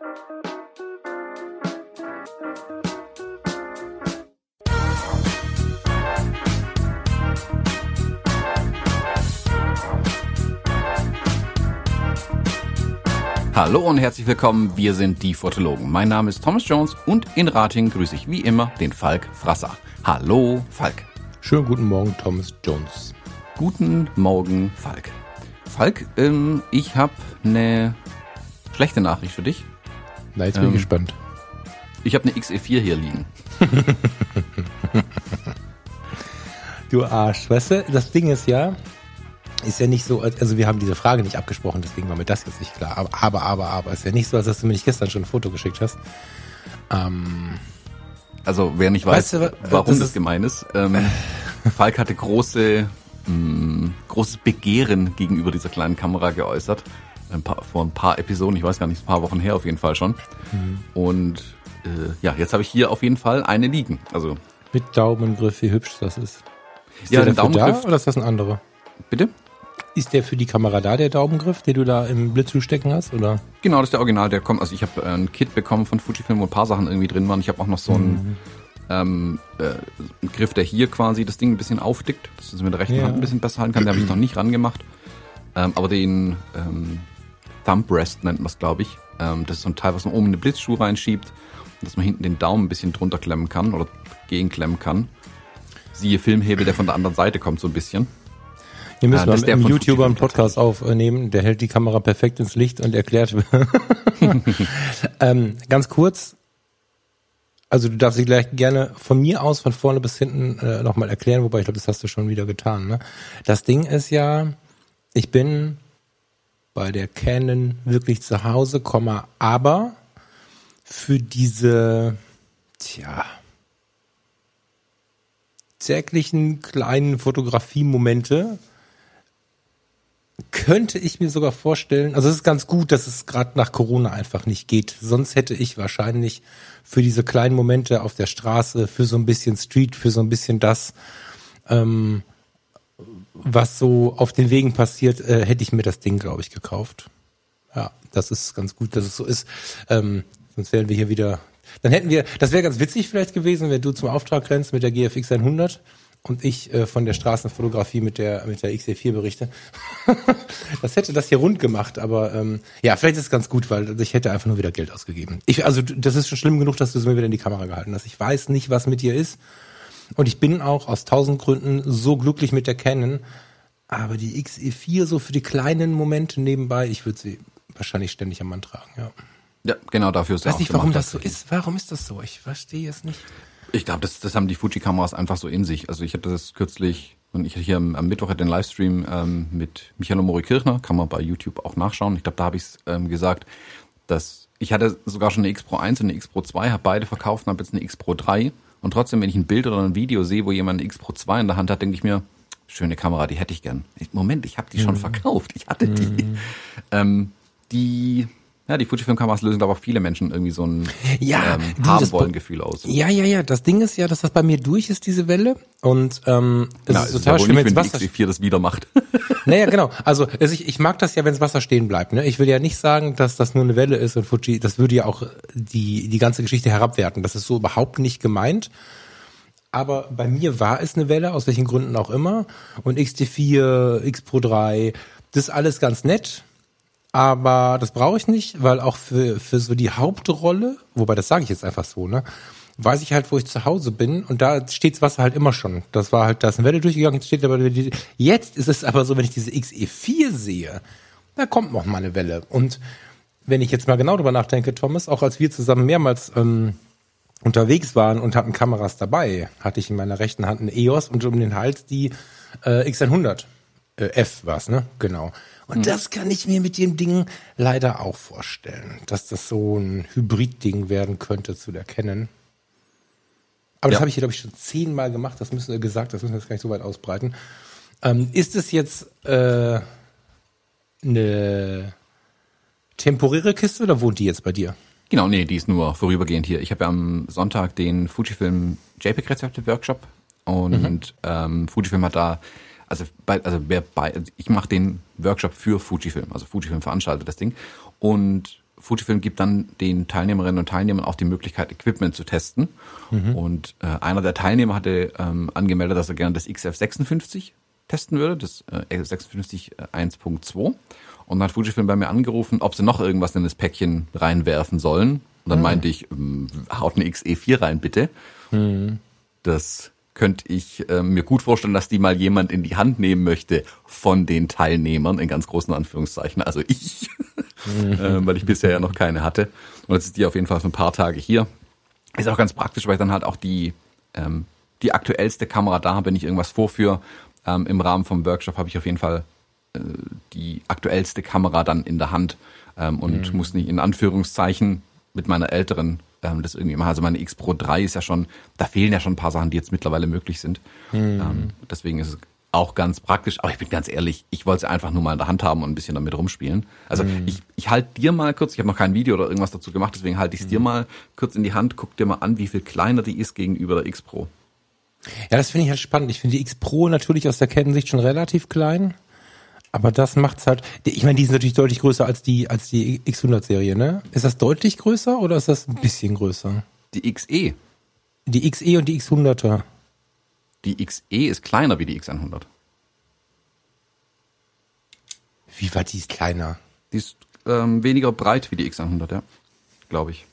Hallo und herzlich willkommen, wir sind die Fotologen. Mein Name ist Thomas Jones und in Rating grüße ich wie immer den Falk Frasser. Hallo Falk. Schönen guten Morgen, Thomas Jones. Guten Morgen, Falk. Falk, ähm, ich habe eine schlechte Nachricht für dich. Na, jetzt bin Ähm, ich gespannt. Ich habe eine XE4 hier liegen. Du Arsch, weißt du, das Ding ist ja, ist ja nicht so, als- also wir haben diese Frage nicht abgesprochen, deswegen war mir das jetzt nicht klar. Aber, aber, aber, aber, ist ja nicht so, als dass du mir nicht gestern schon ein Foto geschickt hast. Ähm, Also wer nicht weiß, Weißt du, wa- warum das das, gemein ist, ähm, Falk hatte große, mh, großes Begehren gegenüber dieser kleinen Kamera geäußert. Ein paar, vor ein paar Episoden, ich weiß gar nicht, ein paar Wochen her auf jeden Fall schon. Mhm. Und äh, ja, jetzt habe ich hier auf jeden Fall eine liegen. Also mit Daumengriff, wie hübsch das ist. Ist Ja, der dafür Daumengriff- da oder ist das ein anderer? bitte? Ist der für die Kamera da, der Daumengriff, den du da im Blitzschuh stecken hast, oder? Genau, das ist der Original, der kommt. Also ich habe ein Kit bekommen von Fujifilm, wo ein paar Sachen irgendwie drin waren. Ich habe auch noch so einen, ähm, äh, einen Griff, der hier quasi das Ding ein bisschen aufdickt, dass es mit der rechten Ja. Hand ein bisschen besser halten kann. Den habe ich noch nicht rangemacht. Ähm, aber den ähm, Thumb Rest nennt man es, glaube ich. Ähm, das ist so ein Teil, was man oben in den Blitzschuh reinschiebt und dass man hinten den Daumen ein bisschen drunter klemmen kann oder gegenklemmen kann. Siehe Filmhebel, der von der anderen Seite kommt, so ein bisschen. Wir müssen das mal ist mit YouTuber einen Podcast aufnehmen, der hält die Kamera perfekt ins Licht und erklärt. ähm, ganz kurz, also du darfst sie gleich gerne von mir aus, von vorne bis hinten äh, nochmal erklären, wobei ich glaube, das hast du schon wieder getan. Ne? Das Ding ist ja, ich bin bei der Canon wirklich zu Hause, Komma, aber für diese, tja, täglichen kleinen Fotografiemomente könnte ich mir sogar vorstellen, also es ist ganz gut, dass es gerade nach Corona einfach nicht geht. Sonst hätte ich wahrscheinlich für diese kleinen Momente auf der Straße, für so ein bisschen Street, für so ein bisschen das, ähm, was so auf den Wegen passiert, äh, hätte ich mir das Ding, glaube ich, gekauft. Ja, das ist ganz gut, dass es so ist. Ähm, sonst wären wir hier wieder. Dann hätten wir, das wäre ganz witzig vielleicht gewesen, wenn du zum Auftrag rennst mit der GFX 100 und ich äh, von der Straßenfotografie mit der mit der XE4 berichte. das hätte das hier rund gemacht, aber ähm, ja, vielleicht ist es ganz gut, weil ich hätte einfach nur wieder Geld ausgegeben. Ich, also das ist schon schlimm genug, dass du es mir wieder in die Kamera gehalten hast. Ich weiß nicht, was mit dir ist. Und ich bin auch aus tausend Gründen so glücklich mit der Canon. Aber die XE4 so für die kleinen Momente nebenbei, ich würde sie wahrscheinlich ständig am Mann tragen, ja. Ja, genau dafür ist Ich er weiß nicht, warum das so ist. Warum ist das so? Ich verstehe es nicht. Ich glaube, das, das haben die Fuji-Kameras einfach so in sich. Also ich hatte das kürzlich, und ich hatte hier am, am Mittwoch den Livestream ähm, mit Michael Mori Kirchner, kann man bei YouTube auch nachschauen. Ich glaube, da habe ich es ähm, gesagt, dass ich hatte sogar schon eine X Pro 1 und eine X Pro 2, habe beide verkauft und habe jetzt eine X Pro 3. Und trotzdem, wenn ich ein Bild oder ein Video sehe, wo jemand eine X Pro 2 in der Hand hat, denke ich mir, schöne Kamera, die hätte ich gern. Ich, Moment, ich habe die schon verkauft. Ich hatte die. Ähm, die, ja, die Fujifilm-Kameras lösen, glaube ich, auch viele Menschen irgendwie so ein Ja, ähm, haben wollen Gefühl aus. Ja, ja, ja. Das Ding ist ja, dass das bei mir durch ist, diese Welle. Und ähm, es Na, ist es ist total ja schön, wenn die Wasser... XE4 das wieder macht. Naja, genau. Also es- ich, ich mag das ja, wenn das Wasser stehen bleibt. Ne? Ich will ja nicht sagen, dass das nur eine Welle ist und Fuji, das würde ja auch die, die ganze Geschichte herabwerten. Das ist so überhaupt nicht gemeint. Aber bei mir war es eine Welle, aus welchen Gründen auch immer. Und XT4, X Pro 3, das ist alles ganz nett. Aber das brauche ich nicht, weil auch für, für so die Hauptrolle, wobei das sage ich jetzt einfach so, ne, weiß ich halt, wo ich zu Hause bin und da steht das Wasser halt immer schon. Das war halt, da ist eine Welle durchgegangen, jetzt steht aber jetzt ist es aber so, wenn ich diese XE4 sehe, da kommt noch mal eine Welle. Und wenn ich jetzt mal genau drüber nachdenke, Thomas, auch als wir zusammen mehrmals ähm, unterwegs waren und hatten Kameras dabei, hatte ich in meiner rechten Hand eine EOS und um den Hals die äh, X100. Äh, F war's, ne? Genau. Und das kann ich mir mit dem Ding leider auch vorstellen, dass das so ein Hybrid-Ding werden könnte zu der Canon. Aber das Ja. habe ich hier, glaube ich, schon zehnmal gemacht. Das müssen wir gesagt, das müssen wir jetzt gar nicht so weit ausbreiten. Ähm, ist es jetzt äh, eine temporäre Kiste oder wohnt die jetzt bei dir? Genau, nee, die ist nur vorübergehend hier. Ich habe ja am Sonntag den Fujifilm JPEG-Rezepte-Workshop und ähm, Fujifilm hat da, also, bei, also wer bei, ich mache den Workshop für Fujifilm, also Fujifilm veranstaltet das Ding und Fujifilm gibt dann den Teilnehmerinnen und Teilnehmern auch die Möglichkeit, Equipment zu testen. Mhm. Und äh, einer der Teilnehmer hatte ähm, angemeldet, dass er gerne das XF56 testen würde, das äh, 56 1.2. Und dann hat Fujifilm bei mir angerufen, ob sie noch irgendwas in das Päckchen reinwerfen sollen. Und dann mhm. meinte ich, ähm, haut eine XE4 rein, bitte. Mhm. Das könnte ich äh, mir gut vorstellen, dass die mal jemand in die Hand nehmen möchte von den Teilnehmern, in ganz großen Anführungszeichen, also ich, äh, weil ich bisher ja noch keine hatte. Und jetzt ist die auf jeden Fall für ein paar Tage hier. Ist auch ganz praktisch, weil ich dann halt auch die, ähm, die aktuellste Kamera da habe, wenn ich irgendwas vorführe. Ähm, Im Rahmen vom Workshop habe ich auf jeden Fall äh, die aktuellste Kamera dann in der Hand ähm, und mhm. muss nicht in Anführungszeichen mit meiner älteren ähm, das irgendwie machen. Also meine X Pro 3 ist ja schon, da fehlen ja schon ein paar Sachen, die jetzt mittlerweile möglich sind. Mhm. Ähm, deswegen ist es auch ganz praktisch. Aber ich bin ganz ehrlich, ich wollte es einfach nur mal in der Hand haben und ein bisschen damit rumspielen. Also mhm. ich, ich halte dir mal kurz, ich habe noch kein Video oder irgendwas dazu gemacht, deswegen halte ich es mhm. dir mal kurz in die Hand, guck dir mal an, wie viel kleiner die ist gegenüber der X Pro. Ja, das finde ich halt spannend. Ich finde die X Pro natürlich aus der Kettensicht schon relativ klein. Aber das macht's halt. Ich meine, die sind natürlich deutlich größer als die als die X100-Serie, ne? Ist das deutlich größer oder ist das ein bisschen größer? Die XE. Die XE und die X100er. Die XE ist kleiner wie die X100. Wie war die ist kleiner? Die ist ähm, weniger breit wie die X100, ja, glaube ich.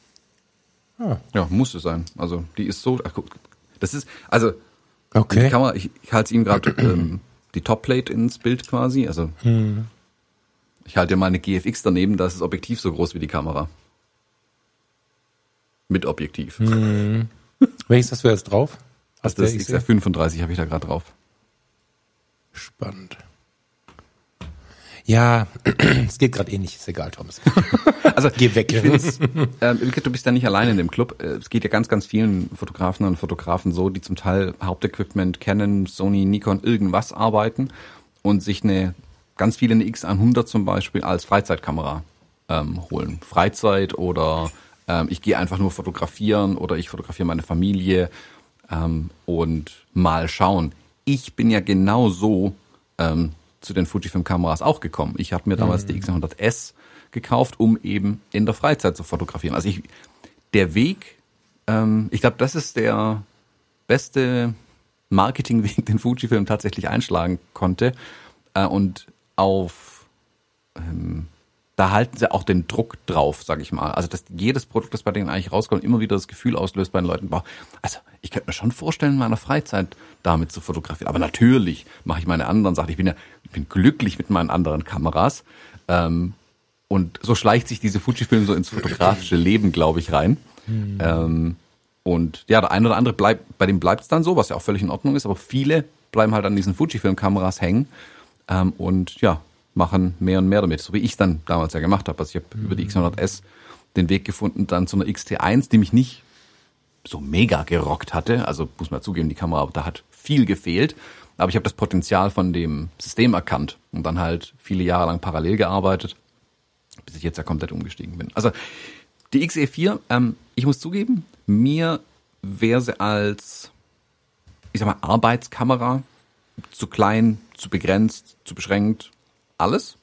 Ah. Ja, muss es sein. Also die ist so. Ach, guck, das ist also. Okay. Die Kamera, ich, ich halte es ihm gerade ähm, die Topplate ins Bild quasi. Also hm. ich halte mal eine GFX daneben, da ist das Objektiv so groß wie die Kamera. Mit Objektiv. Hm. Welches hast du jetzt drauf? Also das XR35 habe ich da gerade drauf. Spannend. Ja, es geht gerade eh nicht, ist egal, Thomas. Also geh weg. Ich äh, du bist ja nicht allein in dem Club. Äh, es geht ja ganz, ganz vielen Fotografen und Fotografen so, die zum Teil Hauptequipment Canon, Sony, Nikon, irgendwas arbeiten und sich eine ganz viele eine X100 zum Beispiel als Freizeitkamera ähm, holen. Freizeit oder ähm, ich gehe einfach nur fotografieren oder ich fotografiere meine Familie ähm, und mal schauen. Ich bin ja genau so ähm, zu den Fujifilm-Kameras auch gekommen. Ich habe mir damals mhm. die X100S gekauft, um eben in der Freizeit zu fotografieren. Also ich, der Weg, ähm, ich glaube, das ist der beste Marketingweg, den Fujifilm tatsächlich einschlagen konnte. Äh, und auf ähm, da halten sie auch den Druck drauf, sage ich mal. Also dass jedes Produkt, das bei denen eigentlich rauskommt, immer wieder das Gefühl auslöst bei den Leuten, boah, also ich könnte mir schon vorstellen, in meiner Freizeit damit zu fotografieren. Aber natürlich mache ich meine anderen Sachen. Ich bin ja, ich bin glücklich mit meinen anderen Kameras. Ähm, und so schleicht sich diese Fujifilm so ins fotografische Leben, glaube ich, rein. Mhm. Ähm, und ja, der eine oder andere bleibt, bei dem bleibt es dann so, was ja auch völlig in Ordnung ist, aber viele bleiben halt an diesen Fujifilm-Kameras hängen. Ähm, und ja, machen mehr und mehr damit, so wie ich dann damals ja gemacht habe. Also ich habe mhm. über die X100S den Weg gefunden dann zu einer XT1, die mich nicht so mega gerockt hatte. Also muss man zugeben, die Kamera, da hat viel gefehlt. Aber ich habe das Potenzial von dem System erkannt und dann halt viele Jahre lang parallel gearbeitet, bis ich jetzt ja komplett umgestiegen bin. Also die XE4, ähm, ich muss zugeben, mir wäre sie als, ich sag mal, Arbeitskamera zu klein, zu begrenzt, zu beschränkt, alles.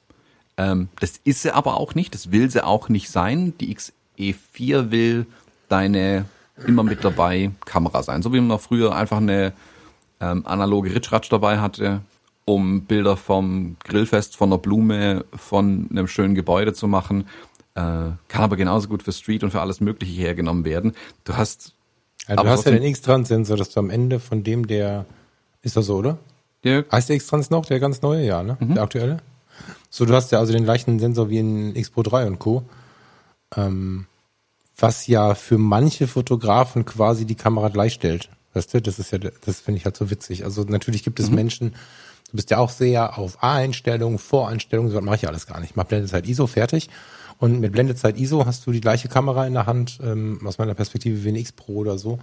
Ähm, das ist sie aber auch nicht, das will sie auch nicht sein. Die XE4 will deine immer mit dabei Kamera sein. So wie man noch früher einfach eine ähm, analoge Ritschratsch dabei hatte, um Bilder vom Grillfest, von einer Blume, von einem schönen Gebäude zu machen. Äh, kann aber genauso gut für Street und für alles Mögliche hergenommen werden. Du hast. Ja, du hast ja den X-Trans-Sensor, dass du am Ende von dem der. Ist das so, oder? Der, heißt der X-Trans noch, der ganz neue, ja, ne? Mhm. Der aktuelle? So, du hast ja also den gleichen Sensor wie in X Pro 3 und Co. Ähm, was ja für manche Fotografen quasi die Kamera gleichstellt. Weißt du, das ist ja, das finde ich halt so witzig. Also natürlich gibt es mhm. Menschen, du bist ja auch sehr auf A-Einstellungen, Voreinstellungen, so mache ich ja alles gar nicht. Ich mache Blendezeit ISO fertig. Und mit Blendezeit ISO hast du die gleiche Kamera in der Hand, ähm, aus meiner Perspektive wie ein X Pro oder so.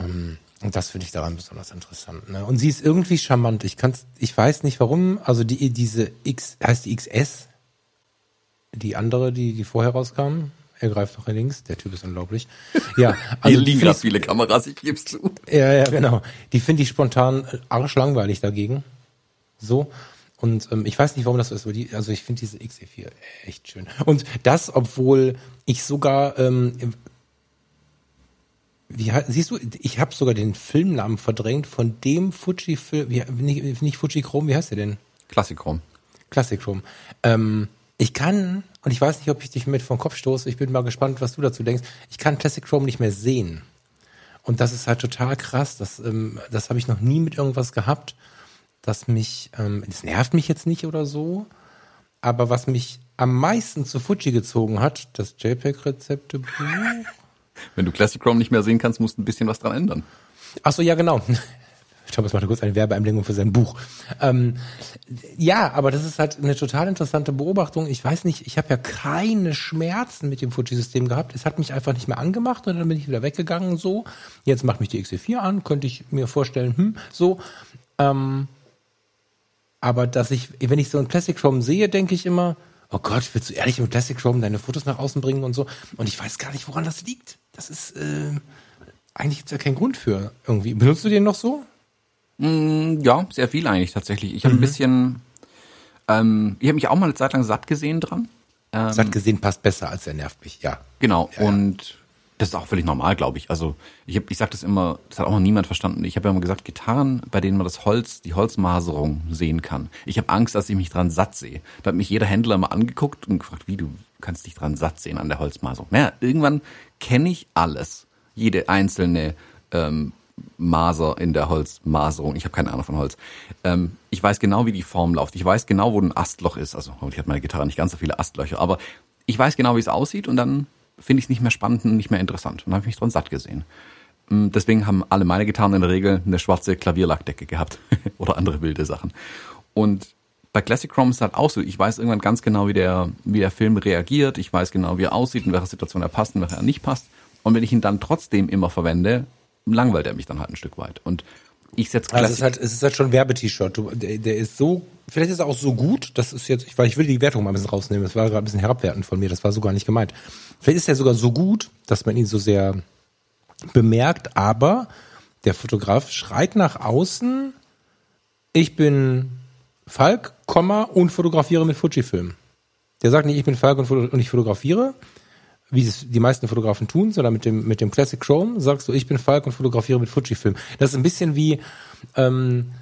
Ähm, und das finde ich daran besonders interessant. Ne? Und sie ist irgendwie charmant. Ich kann's, ich weiß nicht warum. Also die diese X heißt die XS, die andere, die die vorher rauskam. Er greift nach links. Der Typ ist unglaublich. Ja, also hier liegen gerade viele Kameras. Ich gebe zu. Ja, ja, genau. Die finde ich spontan arschlangweilig dagegen. So. Und ähm, ich weiß nicht, warum das so ist, aber die, also ich finde diese XE4 echt schön. Und das, obwohl ich sogar, ähm, wie siehst du, ich habe sogar den Filmnamen verdrängt von dem Fuji-Film, nicht, nicht Fuji-Chrome, wie heißt der denn? Classic-Chrome. Classic-Chrome. Ähm, ich kann, und ich weiß nicht, ob ich dich mit vom Kopf stoße, ich bin mal gespannt, was du dazu denkst, ich kann Classic Chrome nicht mehr sehen. Und das ist halt total krass. Das, ähm, das habe ich noch nie mit irgendwas gehabt das mich, ähm, das nervt mich jetzt nicht oder so, aber was mich am meisten zu Fuji gezogen hat, das JPEG-Rezeptebuch. Wenn du Classic Chrome nicht mehr sehen kannst, musst du ein bisschen was dran ändern. Ach so, ja, genau. Thomas machte kurz eine Werbeeinblendung für sein Buch. Ähm, ja, aber das ist halt eine total interessante Beobachtung. Ich weiß nicht, ich habe ja keine Schmerzen mit dem Fuji-System gehabt. Es hat mich einfach nicht mehr angemacht und dann bin ich wieder weggegangen so. Jetzt macht mich die XE4 an, könnte ich mir vorstellen, hm, so. Ähm, aber dass ich, wenn ich so ein Classic Chrome sehe, denke ich immer, oh Gott, willst du ehrlich mit Classic Chrome deine Fotos nach außen bringen und so? Und ich weiß gar nicht, woran das liegt. Das ist, äh, eigentlich gibt's ja keinen Grund für irgendwie. Benutzt du den noch so? Mm, ja, sehr viel eigentlich tatsächlich. Ich habe mhm. ein bisschen, ähm, ich habe mich auch mal eine Zeit lang satt gesehen dran. Ähm, satt gesehen passt besser als er nervt mich, ja. Genau. Ja, und das ist auch völlig normal, glaube ich. Also ich, hab, ich sage das immer, das hat auch noch niemand verstanden. Ich habe ja immer gesagt, Gitarren, bei denen man das Holz, die Holzmaserung sehen kann. Ich habe Angst, dass ich mich dran satt sehe. Da hat mich jeder Händler mal angeguckt und gefragt, wie du kannst dich dran satt sehen an der Holzmaserung. Naja, irgendwann kenne ich alles. Jede einzelne ähm, Maser in der Holzmaserung. Ich habe keine Ahnung von Holz. Ähm, ich weiß genau, wie die Form läuft. Ich weiß genau, wo ein Astloch ist. Also ich hatte meine Gitarre nicht ganz so viele Astlöcher, aber ich weiß genau, wie es aussieht und dann finde ich es nicht mehr spannend und nicht mehr interessant. Und dann habe ich mich dran satt gesehen. Mm, deswegen haben alle meine Gitarren in der Regel eine schwarze Klavierlackdecke gehabt oder andere wilde Sachen. Und bei Classic Chrome ist es halt auch so, ich weiß irgendwann ganz genau, wie der, wie der Film reagiert, ich weiß genau, wie er aussieht, in welcher Situation er passt und welcher er nicht passt. Und wenn ich ihn dann trotzdem immer verwende, langweilt er mich dann halt ein Stück weit. Und ich setze Classic. Also es ist halt, es ist halt schon ein Werbet-T-Shirt. Der, der ist so, vielleicht ist er auch so gut, das ist jetzt, weil ich will die Wertung mal ein bisschen rausnehmen, das war gerade ein bisschen herabwertend von mir, das war so gar nicht gemeint. Vielleicht ist er sogar so gut, dass man ihn so sehr bemerkt, aber der Fotograf schreit nach außen, ich bin Falk, Komma, und fotografiere mit Fujifilm. Der sagt nicht, ich bin Falk und, ich fotografiere, wie es die meisten Fotografen tun, sondern mit dem, mit dem Classic Chrome sagst du, ich bin Falk und fotografiere mit Fujifilm. Das ist ein bisschen wie ähm,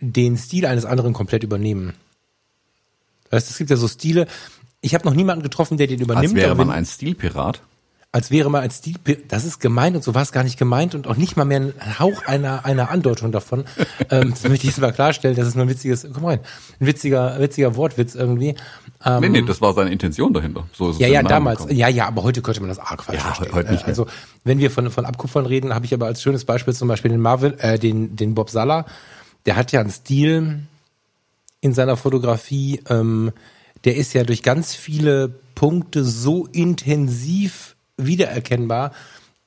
den Stil eines anderen komplett übernehmen. Das heißt, es gibt ja so Stile, ich habe noch niemanden getroffen, der den übernimmt. Als wäre man ein Stilpirat. Als wäre man ein Stilpirat. Das ist gemeint und so war es gar nicht gemeint und auch nicht mal mehr ein Hauch einer, einer Andeutung davon. ähm, das möchte ich jetzt mal klarstellen. Das ist nur ein witziges, komm rein, ein witziger, witziger Wortwitz irgendwie. Ähm, nee, nee, das war seine Intention dahinter. So ist es ja, ja, damals. Gekommen. Ja, ja, aber heute könnte man das arg falsch ja, verstehen. Heute nicht mehr. Also, wenn wir von, von Abkupfern reden, habe ich aber als schönes Beispiel zum Beispiel den Marvin, äh, den, den Bob Salla. Der hat ja einen Stil in seiner Fotografie, ähm, der ist ja durch ganz viele Punkte so intensiv wiedererkennbar,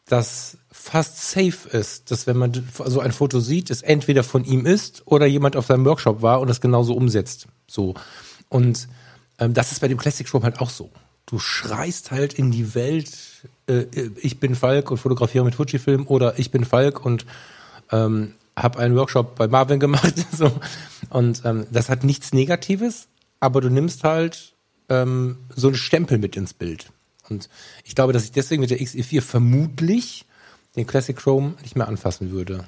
dass fast safe ist, dass wenn man so ein Foto sieht, es entweder von ihm ist oder jemand auf seinem Workshop war und es genauso umsetzt. So. Und ähm, das ist bei dem Classic Chrome halt auch so. Du schreist halt in die Welt, äh, ich bin Falk und fotografiere mit Fujifilm oder ich bin Falk und ähm, habe einen Workshop bei Marvin gemacht. so. Und ähm, das hat nichts Negatives, aber du nimmst halt ähm, so einen Stempel mit ins Bild. Und ich glaube, dass ich deswegen mit der XE4 vermutlich den Classic Chrome nicht mehr anfassen würde.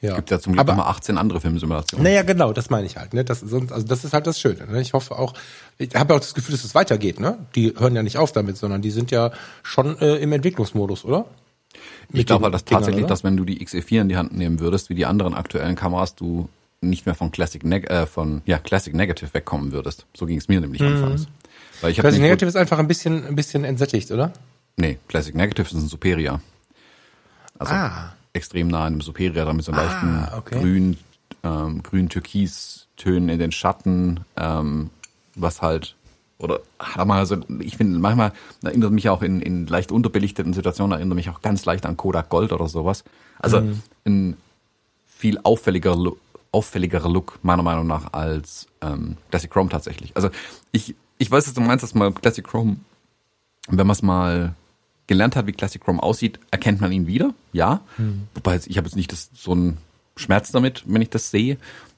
Ja. Es gibt ja zum Glück aber, immer 18 andere Filmsimulationen. Naja, genau, das meine ich halt. Ne? Das, ist, also das ist halt das Schöne. Ne? Ich hoffe auch, ich habe auch das Gefühl, dass es weitergeht. Ne? Die hören ja nicht auf damit, sondern die sind ja schon äh, im Entwicklungsmodus, oder? ich glaube halt, dass tatsächlich, dass wenn du die XE4 in die Hand nehmen würdest, wie die anderen aktuellen Kameras, du nicht mehr von Classic, Neg äh, von, ja, Classic Negative wegkommen würdest. So ging es mir nämlich mhm. anfangs. Weil ich Classic Negative ist einfach ein bisschen, ein bisschen entsättigt, oder? Nee, Classic Negative ist ein Superior. Also ah. extrem nah an einem Superior, damit so leichten ah, okay. grün, ähm, grün-türkis-Tönen in den Schatten, ähm, was halt oder also ich finde manchmal erinnert mich auch in, in leicht unterbelichteten Situationen erinnert mich auch ganz leicht an Kodak Gold oder sowas. Also mhm. ein viel auffälliger auffälligerer Look, meiner Meinung nach, als ähm, Classic Chrome tatsächlich. Also ich, ich weiß, dass du meinst, dass mal Classic Chrome, wenn man es mal gelernt hat, wie Classic Chrome aussieht, erkennt man ihn wieder, ja. Hm. Wobei ich habe jetzt nicht das, so einen Schmerz damit, wenn ich das sehe.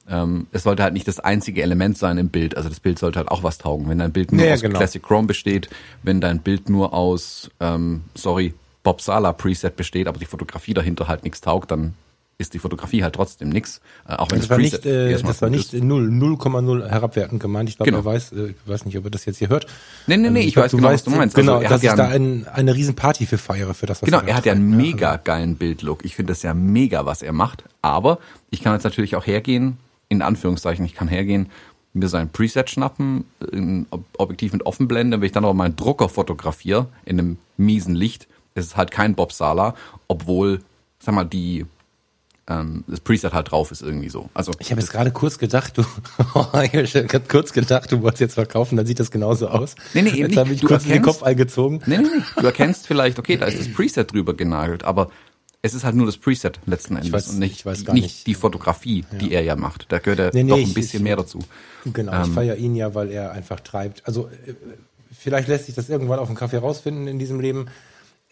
ähm, es sollte halt nicht das einzige Element sein im Bild. Also das Bild sollte halt auch was taugen. Wenn dein Bild nur Ja, aus genau. Classic Chrome besteht, wenn dein Bild nur aus, ähm, sorry, Bob Sala Preset besteht, aber die Fotografie dahinter halt nichts taugt, dann ist die Fotografie halt trotzdem nix. Äh, auch wenn Das war nicht, äh, das war nicht ist. 0, 0,0 herabwertend gemeint. Ich glaube, Genau. er weiß, äh, ich weiß nicht, ob er das jetzt hier hört. Nee, nee, nee, Ähm, ich glaub, weiß genau, was du meinst. Genau, Also er dass hat ja ich da ein, eine riesen Party für feiere, für das, was Genau, da er hat ja einen ne? mega geilen Bildlook. Ich finde das ja mega, was er macht. Aber ich kann jetzt natürlich auch hergehen, in Anführungszeichen, ich kann hergehen, mir sein Preset schnappen, ein Ob- Objektiv mit Offenblende, wenn ich dann aber meinen Drucker fotografiere in einem miesen Licht, ist es halt kein Bob Sala, obwohl, sag mal, die ähm, das Preset halt drauf ist irgendwie so. Also Ich habe jetzt gerade kurz gedacht, du, ich habe kurz gedacht, du wolltest jetzt verkaufen, dann sieht das genauso aus. Nee, nee, eben Jetzt nicht. habe ich Du kurz in den erkennst- Kopf eingezogen. Nee, nee, nee. Du erkennst vielleicht, okay, da ist das Preset drüber genagelt, aber es ist halt nur das Preset letzten Endes weiß- und nicht, nicht, nicht. die Fotografie, die er ja macht. Da gehört ja Nee, nee, doch ein bisschen ich- mehr dazu. Genau, ich feiere ihn ja, weil er einfach treibt. Also äh, vielleicht lässt sich das irgendwann auf dem Kaffee rausfinden in diesem Leben.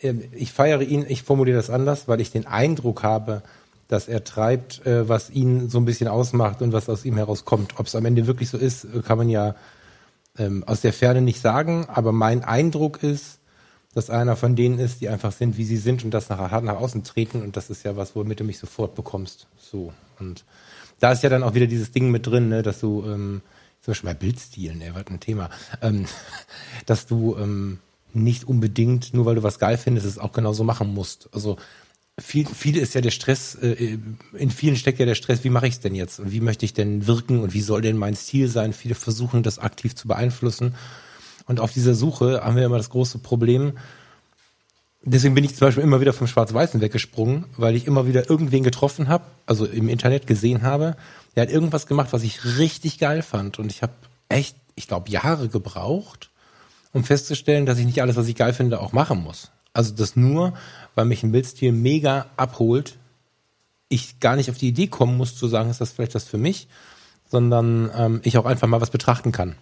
Ähm, Ich feiere ihn, ich formuliere das anders, weil ich den Eindruck habe, dass er treibt, äh, was ihn so ein bisschen ausmacht und was aus ihm herauskommt. Ob es am Ende wirklich so ist, äh, kann man ja ähm, aus der Ferne nicht sagen, aber mein Eindruck ist, dass einer von denen ist, die einfach sind, wie sie sind und das nachher hart nach außen treten und das ist ja was, womit du mich sofort bekommst. So. Und da ist ja dann auch wieder dieses Ding mit drin, ne, dass du, ähm, zum Beispiel bei Bildstilen, ey, was ein Thema, ähm, dass du ähm, nicht unbedingt, nur weil du was geil findest, es auch genauso machen musst. Also viel, viel ist ja der Stress, äh, in vielen steckt ja der Stress, wie mache ich es denn jetzt und wie möchte ich denn wirken und wie soll denn mein Stil sein? Viele versuchen das aktiv zu beeinflussen. Und auf dieser Suche haben wir immer das große Problem, deswegen bin ich zum Beispiel immer wieder vom Schwarz-Weißen weggesprungen, weil ich immer wieder irgendwen getroffen habe, also im Internet gesehen habe, der hat irgendwas gemacht, was ich richtig geil fand. Und ich habe echt, ich glaube, Jahre gebraucht, um festzustellen, dass ich nicht alles, was ich geil finde, auch machen muss. Also das nur, weil mich ein Bildstil mega abholt, ich gar nicht auf die Idee kommen muss zu sagen, ist das vielleicht was für mich, sondern ähm, ich auch einfach mal was betrachten kann.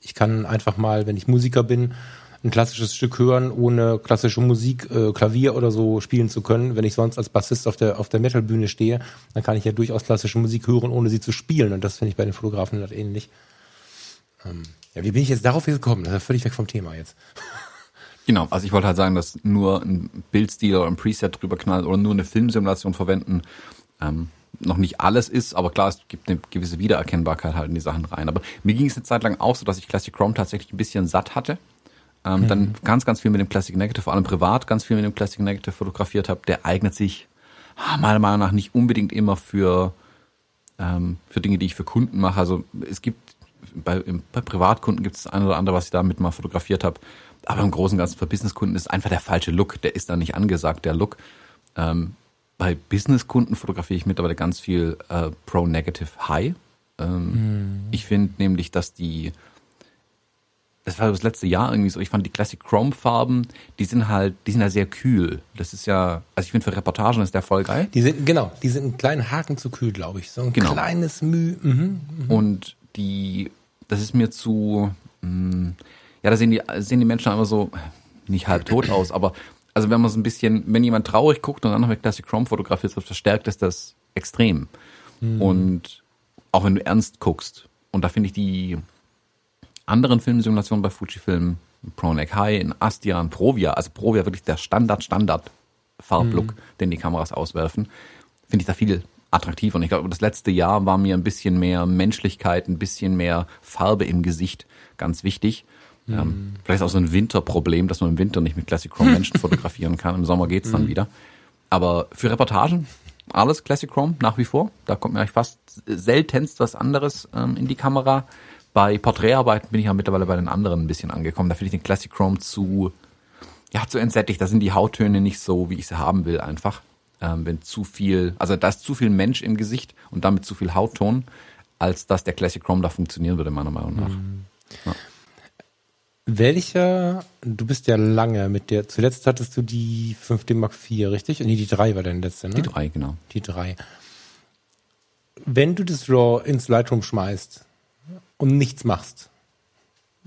Ich kann einfach mal, wenn ich Musiker bin, ein klassisches Stück hören, ohne klassische Musik, äh, Klavier oder so spielen zu können. Wenn ich sonst als Bassist auf der, auf der Metalbühne stehe, dann kann ich ja durchaus klassische Musik hören, ohne sie zu spielen. Und das finde ich bei den Fotografen halt ähnlich. Ähm, ja, wie bin ich jetzt darauf gekommen? Das ist ja völlig weg vom Thema jetzt. Genau, also ich wollte halt sagen, dass nur ein Bildstil oder ein Preset drüber knallen oder nur eine Filmsimulation verwenden ähm, noch nicht alles ist, aber klar, es gibt eine gewisse Wiedererkennbarkeit halt in die Sachen rein. Aber mir ging es eine Zeit lang auch so, dass ich Classic Chrome tatsächlich ein bisschen satt hatte. Ähm, Dann ganz, ganz viel mit dem Classic Negative, vor allem privat ganz viel mit dem Classic Negative fotografiert habe. Der eignet sich ah, meiner Meinung nach nicht unbedingt immer für, ähm, für Dinge, die ich für Kunden mache. Also es gibt bei, bei Privatkunden gibt es das eine oder andere, was ich damit mal fotografiert habe. Aber im Großen und Ganzen für Businesskunden ist einfach der falsche Look. Der ist da nicht angesagt, der Look. Ähm, bei Businesskunden fotografiere ich mittlerweile ganz viel äh, Pro Negative High. Ähm, Ich finde nämlich, dass die, das war das letzte Jahr irgendwie so, ich fand die Classic Chrome Farben, die sind halt, die sind ja sehr kühl. Das ist ja, also ich finde für Reportagen ist der voll geil. Die sind, genau, die sind einen kleinen Haken zu kühl, glaube ich. So ein Genau. kleines Müh. Mhm. Und die, das ist mir zu, mh, ja, da sehen die, sehen die Menschen einfach so, nicht halb tot aus, aber also wenn man so ein bisschen, wenn jemand traurig guckt und dann noch mit Classic Chrome fotografiert, so verstärkt ist das extrem. Und auch wenn du ernst guckst, und da finde ich die anderen Filmsimulationen bei Fujifilm, Pronek High, in Astia, in Provia, also Provia wirklich der Standard, Standard Farblook, den die Kameras auswerfen, finde ich da viel attraktiver. Und ich glaube, das letzte Jahr war mir ein bisschen mehr Menschlichkeit, ein bisschen mehr Farbe im Gesicht ganz wichtig. Ähm, vielleicht auch so ein Winterproblem, dass man im Winter nicht mit Classic Chrome Menschen fotografieren kann. Im Sommer geht's dann wieder. Aber für Reportagen alles Classic Chrome nach wie vor. Da kommt mir eigentlich fast seltenst was anderes ähm, in die Kamera. Bei Porträtarbeiten bin ich ja mittlerweile bei den anderen ein bisschen angekommen. Da finde ich den Classic Chrome zu, ja, zu entsättigt. Da sind die Hauttöne nicht so, wie ich sie haben will, einfach. Ähm, wenn zu viel, also da ist zu viel Mensch im Gesicht und damit zu viel Hautton, als dass der Classic Chrome da funktionieren würde, meiner Meinung nach. Welcher, du bist ja lange mit der, zuletzt hattest du die 5D Mark IV, richtig? Nee, die 3 war deine letzte, ne? Die drei, genau. Die 3. Wenn du das RAW ins Lightroom schmeißt und nichts machst,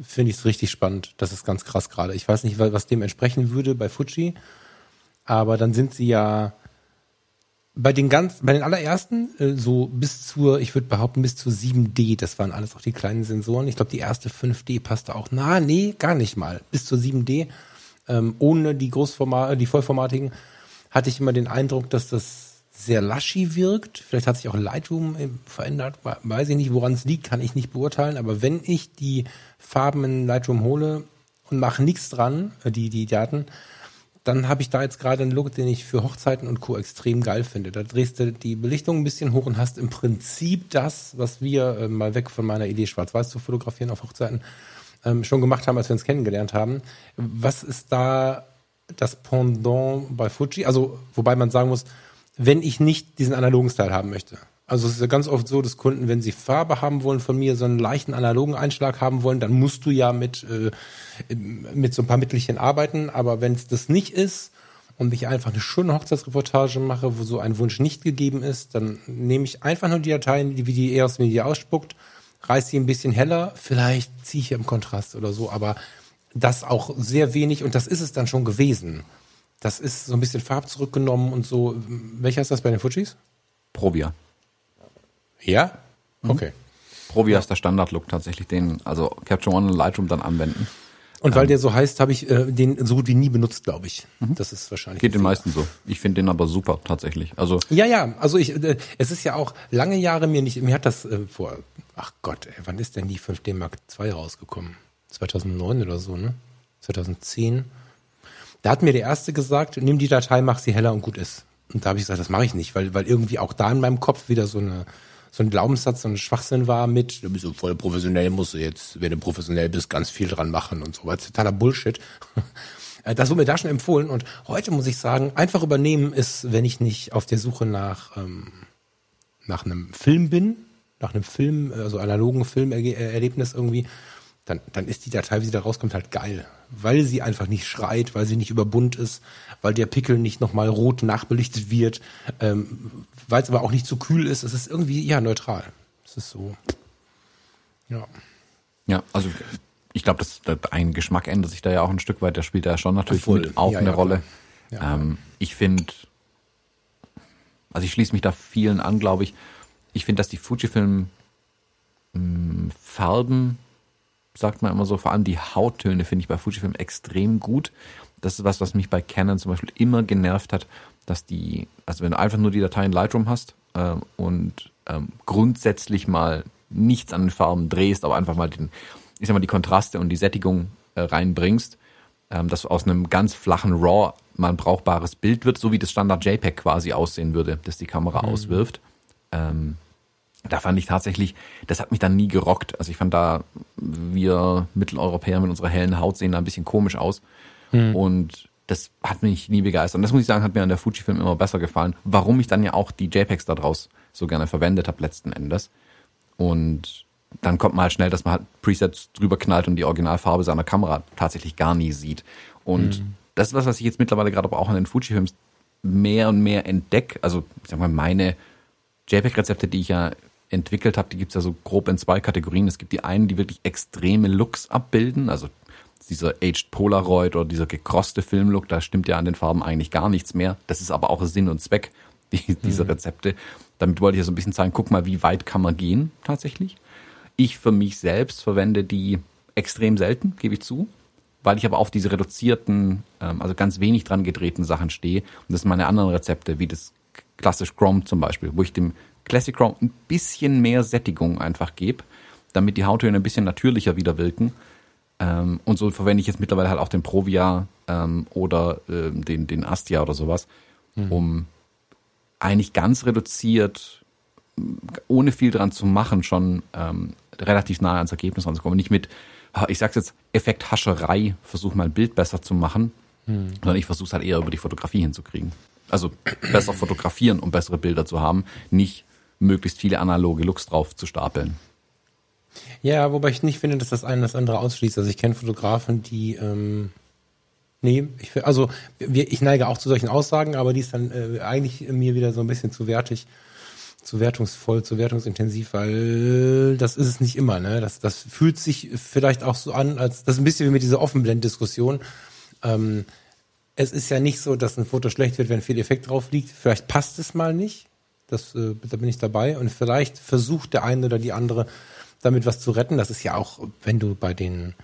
finde ich es richtig spannend. Das ist ganz krass gerade. Ich weiß nicht, wa- was dem entsprechen würde bei Fuji, aber dann sind sie ja bei den ganz, bei den allerersten, äh, so bis zur, ich würde behaupten, bis zur 7D, das waren alles auch die kleinen Sensoren. Ich glaube, die erste 5D passte auch. Na, nee, gar nicht mal. Bis zur 7D, ähm, ohne die Großformat, die vollformatigen, hatte ich immer den Eindruck, dass das sehr lashy wirkt. Vielleicht hat sich auch Lightroom äh, verändert, weiß ich nicht, woran es liegt, kann ich nicht beurteilen. Aber wenn ich die Farben in Lightroom hole und mache nichts dran, äh, die, die Daten, dann habe ich da jetzt gerade einen Look, den ich für Hochzeiten und Co. extrem geil finde. Da drehst du die Belichtung ein bisschen hoch und hast im Prinzip das, was wir äh, mal weg von meiner Idee, schwarz-weiß zu fotografieren auf Hochzeiten, ähm, schon gemacht haben, als wir uns kennengelernt haben. Was ist da das Pendant bei Fuji? Also, wobei man sagen muss, wenn ich nicht diesen analogen Style haben möchte. Also es ist ja ganz oft so, dass Kunden, wenn sie Farbe haben wollen von mir, so einen leichten analogen Einschlag haben wollen, dann musst du ja mit, äh, mit so ein paar Mittelchen arbeiten. Aber wenn es das nicht ist und ich einfach eine schöne Hochzeitsreportage mache, wo so ein Wunsch nicht gegeben ist, dann nehme ich einfach nur die Dateien, wie die EOS Media ausspuckt, reiß sie ein bisschen heller, vielleicht ziehe ich im Kontrast oder so, aber das auch sehr wenig und das ist es dann schon gewesen. Das ist so ein bisschen Farb zurückgenommen und so. Welcher ist das bei den Fujis? Provia. Ja? Mhm. Okay. Provia ja. ist der Standard-Look tatsächlich, den also Capture One und Lightroom dann anwenden. Und weil ähm, der so heißt, habe ich äh, den so gut wie nie benutzt, glaube ich. Mhm. Das ist wahrscheinlich. Geht den meisten so. Ich finde den aber super tatsächlich. Also ja, ja. Also ich, äh, es ist ja auch lange Jahre mir nicht. Mir hat das äh, vor. Ach Gott, ey, wann ist denn die 5D Mark II rausgekommen? 2009 oder so, ne? 2010. Da hat mir der Erste gesagt, nimm die Datei, mach sie heller und gut ist. Und da habe ich gesagt, das mache ich nicht, weil, weil irgendwie auch da in meinem Kopf wieder so eine so ein Glaubenssatz, so ein Schwachsinn war mit, du bist so voll professionell, musst du jetzt, wenn du professionell bist, ganz viel dran machen und so. Was totaler Bullshit. Äh, das wurde mir da schon empfohlen und heute muss ich sagen, einfach übernehmen ist, wenn ich nicht auf der Suche nach, ähm, nach einem Film bin, nach einem Film, also analogen Filmerlebnis irgendwie, dann, dann ist die Datei, wie sie da rauskommt, halt geil. Weil sie einfach nicht schreit, weil sie nicht überbunt ist, weil der Pickel nicht nochmal rot nachbelichtet wird, ähm, weil es aber auch nicht zu kühl ist. Es ist irgendwie, ja, neutral. Es ist so, ja. Ja, also ich glaube, das, das ein Geschmack ändert sich da ja auch ein Stück weit. Der spielt da schon natürlich Voll. mit auch ja, eine ja, Rolle. Ja. Ähm, ich finde, also ich schließe mich da vielen an, glaube ich. Ich finde, dass die Fujifilm mh, mm, Farben sagt man immer so, vor allem die Hauttöne finde ich bei Fujifilm extrem gut. Das ist was, was mich bei Canon zum Beispiel immer genervt hat, dass die, also wenn du einfach nur die Datei in Lightroom hast äh, und ähm, grundsätzlich mal nichts an den Farben drehst, aber einfach mal den, ich sag mal, die Kontraste und die Sättigung äh, reinbringst, ähm, dass aus einem ganz flachen RAW mal ein brauchbares Bild wird, so wie das Standard JPEG quasi aussehen würde, das die Kamera mhm. auswirft. Ähm, da fand ich tatsächlich, das hat mich dann nie gerockt. Also ich fand da, wir Mitteleuropäer mit unserer hellen Haut sehen da ein bisschen komisch aus. Mhm. Und das hat mich nie begeistert. Und das muss ich sagen, hat mir an der Fujifilm immer besser gefallen. Warum ich dann ja auch die JPEGs da draus so gerne verwendet habe letzten Endes. Und dann kommt man halt schnell, dass man halt Presets drüber knallt und die Originalfarbe seiner Kamera tatsächlich gar nie sieht. Und mhm. das ist was, was ich jetzt mittlerweile gerade aber auch an den Fujifilms mehr und mehr entdecke. Also, ich sag mal, meine JPEG-Rezepte, die ich ja entwickelt habe, die gibt's ja so grob in zwei Kategorien. Es gibt die einen, die wirklich extreme Looks abbilden, also dieser Aged Polaroid oder dieser gekroste Filmlook, da stimmt ja an den Farben eigentlich gar nichts mehr. Das ist aber auch Sinn und Zweck die, dieser mhm. Rezepte. Damit wollte ich ja so ein bisschen zeigen, guck mal, wie weit kann man gehen tatsächlich. Ich für mich selbst verwende die extrem selten, gebe ich zu, weil ich aber auf diese reduzierten, ähm, also ganz wenig dran gedrehten Sachen stehe. Und das sind meine anderen Rezepte, wie das klassisch Chrome zum Beispiel, wo ich dem Classic Chrome ein bisschen mehr Sättigung einfach gebe, damit die Hauttöne ein bisschen natürlicher wieder wirken. Ähm, und so verwende ich jetzt mittlerweile halt auch den Provia ähm, oder äh, den, den Astia oder sowas, mhm. um eigentlich ganz reduziert, ohne viel dran zu machen, schon ähm, relativ nahe ans Ergebnis ranzukommen. Nicht mit, ich sag's jetzt, Effekthascherei, versuche mal ein Bild besser zu machen, mhm. sondern ich versuche es halt eher über die Fotografie hinzukriegen. Also besser fotografieren, um bessere Bilder zu haben, nicht möglichst viele analoge Looks drauf zu stapeln. Ja, wobei ich nicht finde, dass das eine das andere ausschließt. Also ich kenne Fotografen, die ähm, nee, ich, also ich neige auch zu solchen Aussagen, aber die ist dann äh, eigentlich mir wieder so ein bisschen zu wertig, zu wertungsvoll, zu wertungsintensiv, weil das ist es nicht immer. Ne? Das, das fühlt sich vielleicht auch so an, als das ist ein bisschen wie mit dieser Offenblend-Diskussion. Ähm, es ist ja nicht so, dass ein Foto schlecht wird, wenn viel Effekt drauf liegt. Vielleicht passt es mal nicht. Das, äh, da bin ich dabei. Und vielleicht versucht der eine oder die andere damit was zu retten. Das ist ja auch, wenn du bei den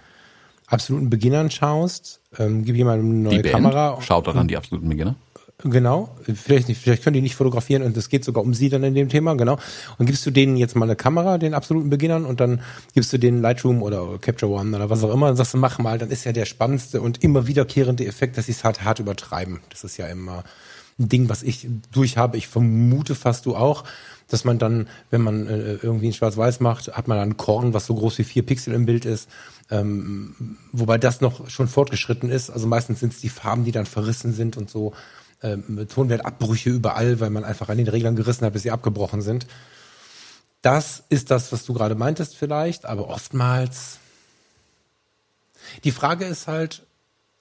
absoluten Beginnern schaust, ähm, gib jemandem eine neue die Kamera. Schaut daran die absoluten Beginner. Genau, vielleicht nicht, vielleicht können die nicht fotografieren und es geht sogar um sie dann in dem Thema, genau. Und gibst du denen jetzt mal eine Kamera, den absoluten Beginnern, und dann gibst du denen Lightroom oder Capture One oder was auch immer und sagst du, mach mal, dann ist ja der spannendste und immer wiederkehrende Effekt, dass sie es halt hart übertreiben. Das ist ja immer ein Ding, was ich durchhabe. Ich vermute fast du auch, dass man dann, wenn man äh, irgendwie ein Schwarz-Weiß macht, hat man dann ein Korn, was so groß wie vier Pixel im Bild ist. Ähm, wobei das noch schon fortgeschritten ist. Also meistens sind es die Farben, die dann verrissen sind und so ähm, Tonwertabbrüche überall, weil man einfach an den Reglern gerissen hat, bis sie abgebrochen sind. Das ist das, was du gerade meintest vielleicht, aber oftmals. Die Frage ist halt,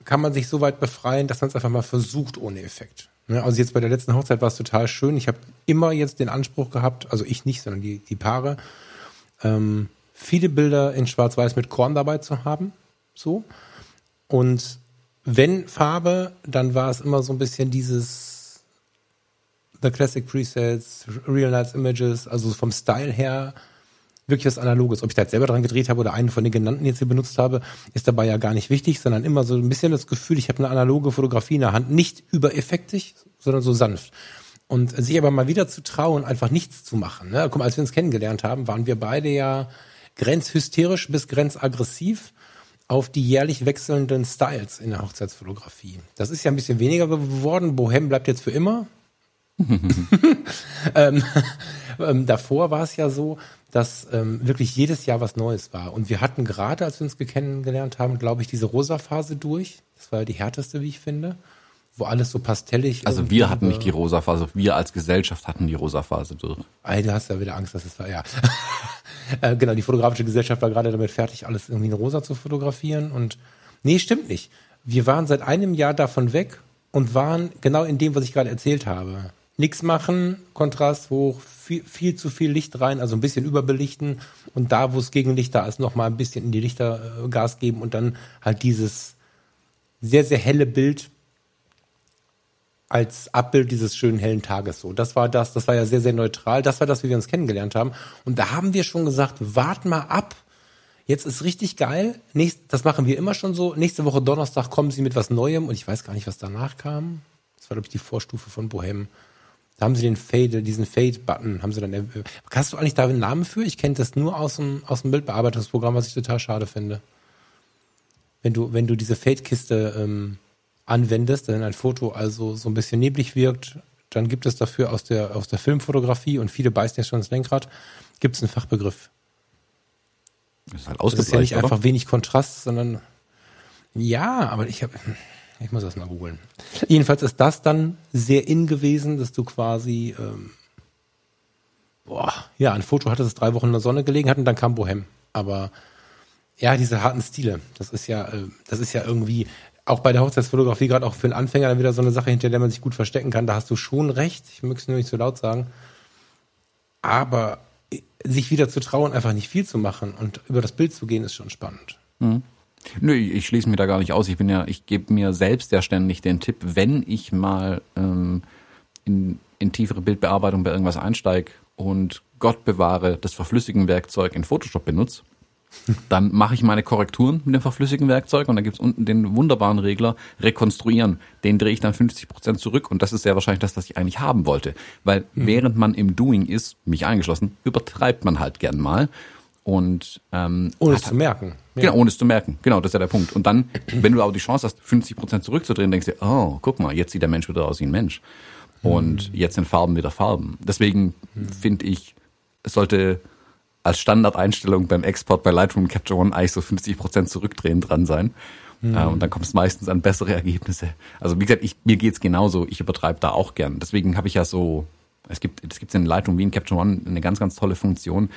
kann man sich so weit befreien, dass man es einfach mal versucht ohne Effekt? Ne, also jetzt bei der letzten Hochzeit war es total schön. Ich habe immer jetzt den Anspruch gehabt, also ich nicht, sondern die, die Paare, ähm, viele Bilder in Schwarz-Weiß mit Korn dabei zu haben. So. Und wenn Farbe, dann war es immer so ein bisschen dieses The Classic Presets, Real Nights Images, also vom Style her wirklich was Analoges. Ob ich da jetzt selber dran gedreht habe oder einen von den genannten jetzt hier benutzt habe, ist dabei ja gar nicht wichtig, sondern immer so ein bisschen das Gefühl, ich habe eine analoge Fotografie in der Hand, nicht übereffektig, sondern so sanft. Und sich aber mal wieder zu trauen, einfach nichts zu machen. Ne? Guck mal, als wir uns kennengelernt haben, waren wir beide ja grenzhysterisch bis grenzaggressiv auf die jährlich wechselnden Styles in der Hochzeitsfotografie. Das ist ja ein bisschen weniger geworden. Bohem bleibt jetzt für immer. ähm, ähm, davor war es ja so, dass ähm, wirklich jedes Jahr was Neues war. Und wir hatten gerade, als wir uns kennengelernt haben, glaube ich, diese rosa Phase durch. Das war ja die härteste, wie ich finde. Wo alles so pastellig Also wir hatten nicht die rosa Phase, wir als Gesellschaft hatten die rosa Phase durch. Ey, du hast ja wieder Angst, dass es war, ja. Äh, genau, die fotografische Gesellschaft war gerade damit fertig, alles irgendwie in rosa zu fotografieren. Und nee, stimmt nicht. Wir waren seit einem Jahr davon weg und waren genau in dem, was ich gerade erzählt habe. Nichts machen, Kontrast hoch, viel, viel zu viel Licht rein, also ein bisschen überbelichten und da, wo es Gegenlicht da ist, nochmal ein bisschen in die Lichter äh, Gas geben und dann halt dieses sehr, sehr helle Bild als Abbild dieses schönen hellen Tages so. Das war das, das war ja sehr, sehr neutral. Das war das, wie wir uns kennengelernt haben. Und da haben wir schon gesagt, wart mal ab. Jetzt ist richtig geil. Nächst, das machen wir immer schon so. Nächste Woche Donnerstag kommen sie mit was Neuem und ich weiß gar nicht, was danach kam. Das war, glaube ich, die Vorstufe von Bohem. Da haben sie den Fade, diesen Fade-Button, haben sie dann. Äh, hast du eigentlich da einen Namen für? Ich kenne das nur aus dem, aus dem Bildbearbeitungsprogramm, was ich total schade finde. Wenn du, wenn du diese Fade-Kiste ähm, anwendest, wenn ein Foto also so ein bisschen neblig wirkt, dann gibt es dafür aus der, aus der Filmfotografie und viele beißen jetzt schon ins Lenkrad, gibt es einen Fachbegriff. Das ist halt Das ist ja nicht oder? einfach wenig Kontrast, sondern ja, aber ich habe, ich muss das mal googeln. Jedenfalls ist das dann sehr in gewesen, dass du quasi, ähm, boah, ja, ein Foto hatte es drei Wochen in der Sonne gelegen hat und dann kam Bohem. Aber ja, diese harten Stile, das ist ja, äh, das ist ja irgendwie, auch bei der Hochzeitsfotografie, gerade auch für einen Anfänger, dann wieder so eine Sache, hinter der man sich gut verstecken kann. Da hast du schon recht. Ich möchte es nur nicht so laut sagen. Aber sich wieder zu trauen, einfach nicht viel zu machen und über das Bild zu gehen, ist schon spannend. Mhm. Nö, ich schließe mir da gar nicht aus. Ich bin ja, ich gebe mir selbst ja ständig den Tipp, wenn ich mal ähm, in, in tiefere Bildbearbeitung bei irgendwas einsteige und Gott bewahre das Verflüssigen-Werkzeug in Photoshop benutze, dann mache ich meine Korrekturen mit dem verflüssigen Werkzeug und dann gibt's unten den wunderbaren Regler Rekonstruieren. Den drehe ich dann 50 Prozent zurück und das ist sehr wahrscheinlich das, was ich eigentlich haben wollte. Weil mhm. während man im Doing ist, mich eingeschlossen, übertreibt man halt gern mal. Und ähm, ohne es zu merken. Ja. Genau, ohne es zu merken. Genau, das ist ja der Punkt. Und dann, wenn du aber die Chance hast, 50 Prozent zurückzudrehen, denkst du, oh, guck mal, jetzt sieht der Mensch wieder aus wie ein Mensch. Und mhm. jetzt sind Farben wieder Farben. Deswegen mhm. finde ich, es sollte als Standardeinstellung beim Export bei Lightroom Capture One eigentlich so 50 Prozent zurückdrehen dran sein. Mhm. Äh, und dann kommt es meistens an bessere Ergebnisse. Also wie gesagt, ich, mir geht's genauso. Ich übertreibe da auch gern. Deswegen habe ich ja so, es gibt, es gibt in Lightroom wie in Capture One eine ganz, ganz tolle Funktion,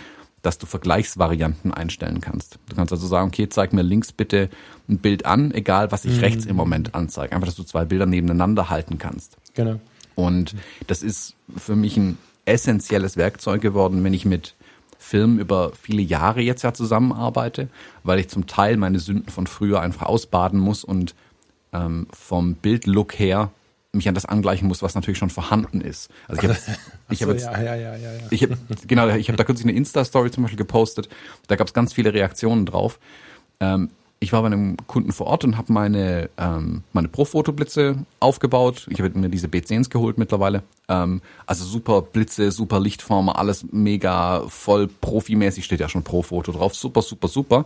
dass du Vergleichsvarianten einstellen kannst. Du kannst also sagen, okay, zeig mir links bitte ein Bild an, egal was ich mhm. rechts im Moment anzeige. Einfach, dass du zwei Bilder nebeneinander halten kannst. Genau. Und das ist für mich ein essentielles Werkzeug geworden, wenn ich mit Firmen über viele Jahre jetzt ja zusammenarbeite, weil ich zum Teil meine Sünden von früher einfach ausbaden muss und ähm, vom Bildlook her mich an das angleichen muss, was natürlich schon vorhanden ist. Also ich habe ich hab jetzt, ja, ja, ja, ja, ich hab, genau, ich habe da kürzlich eine Insta-Story zum Beispiel gepostet. Da gab es ganz viele Reaktionen drauf. Ähm, ich war bei einem Kunden vor Ort und habe meine ähm, meine Pro-Fotoblitze aufgebaut. Ich habe mir diese B10s geholt mittlerweile. Ähm, also super Blitze, super Lichtformer, alles mega voll profimäßig. Steht ja schon Pro-Foto drauf. Super, super, super.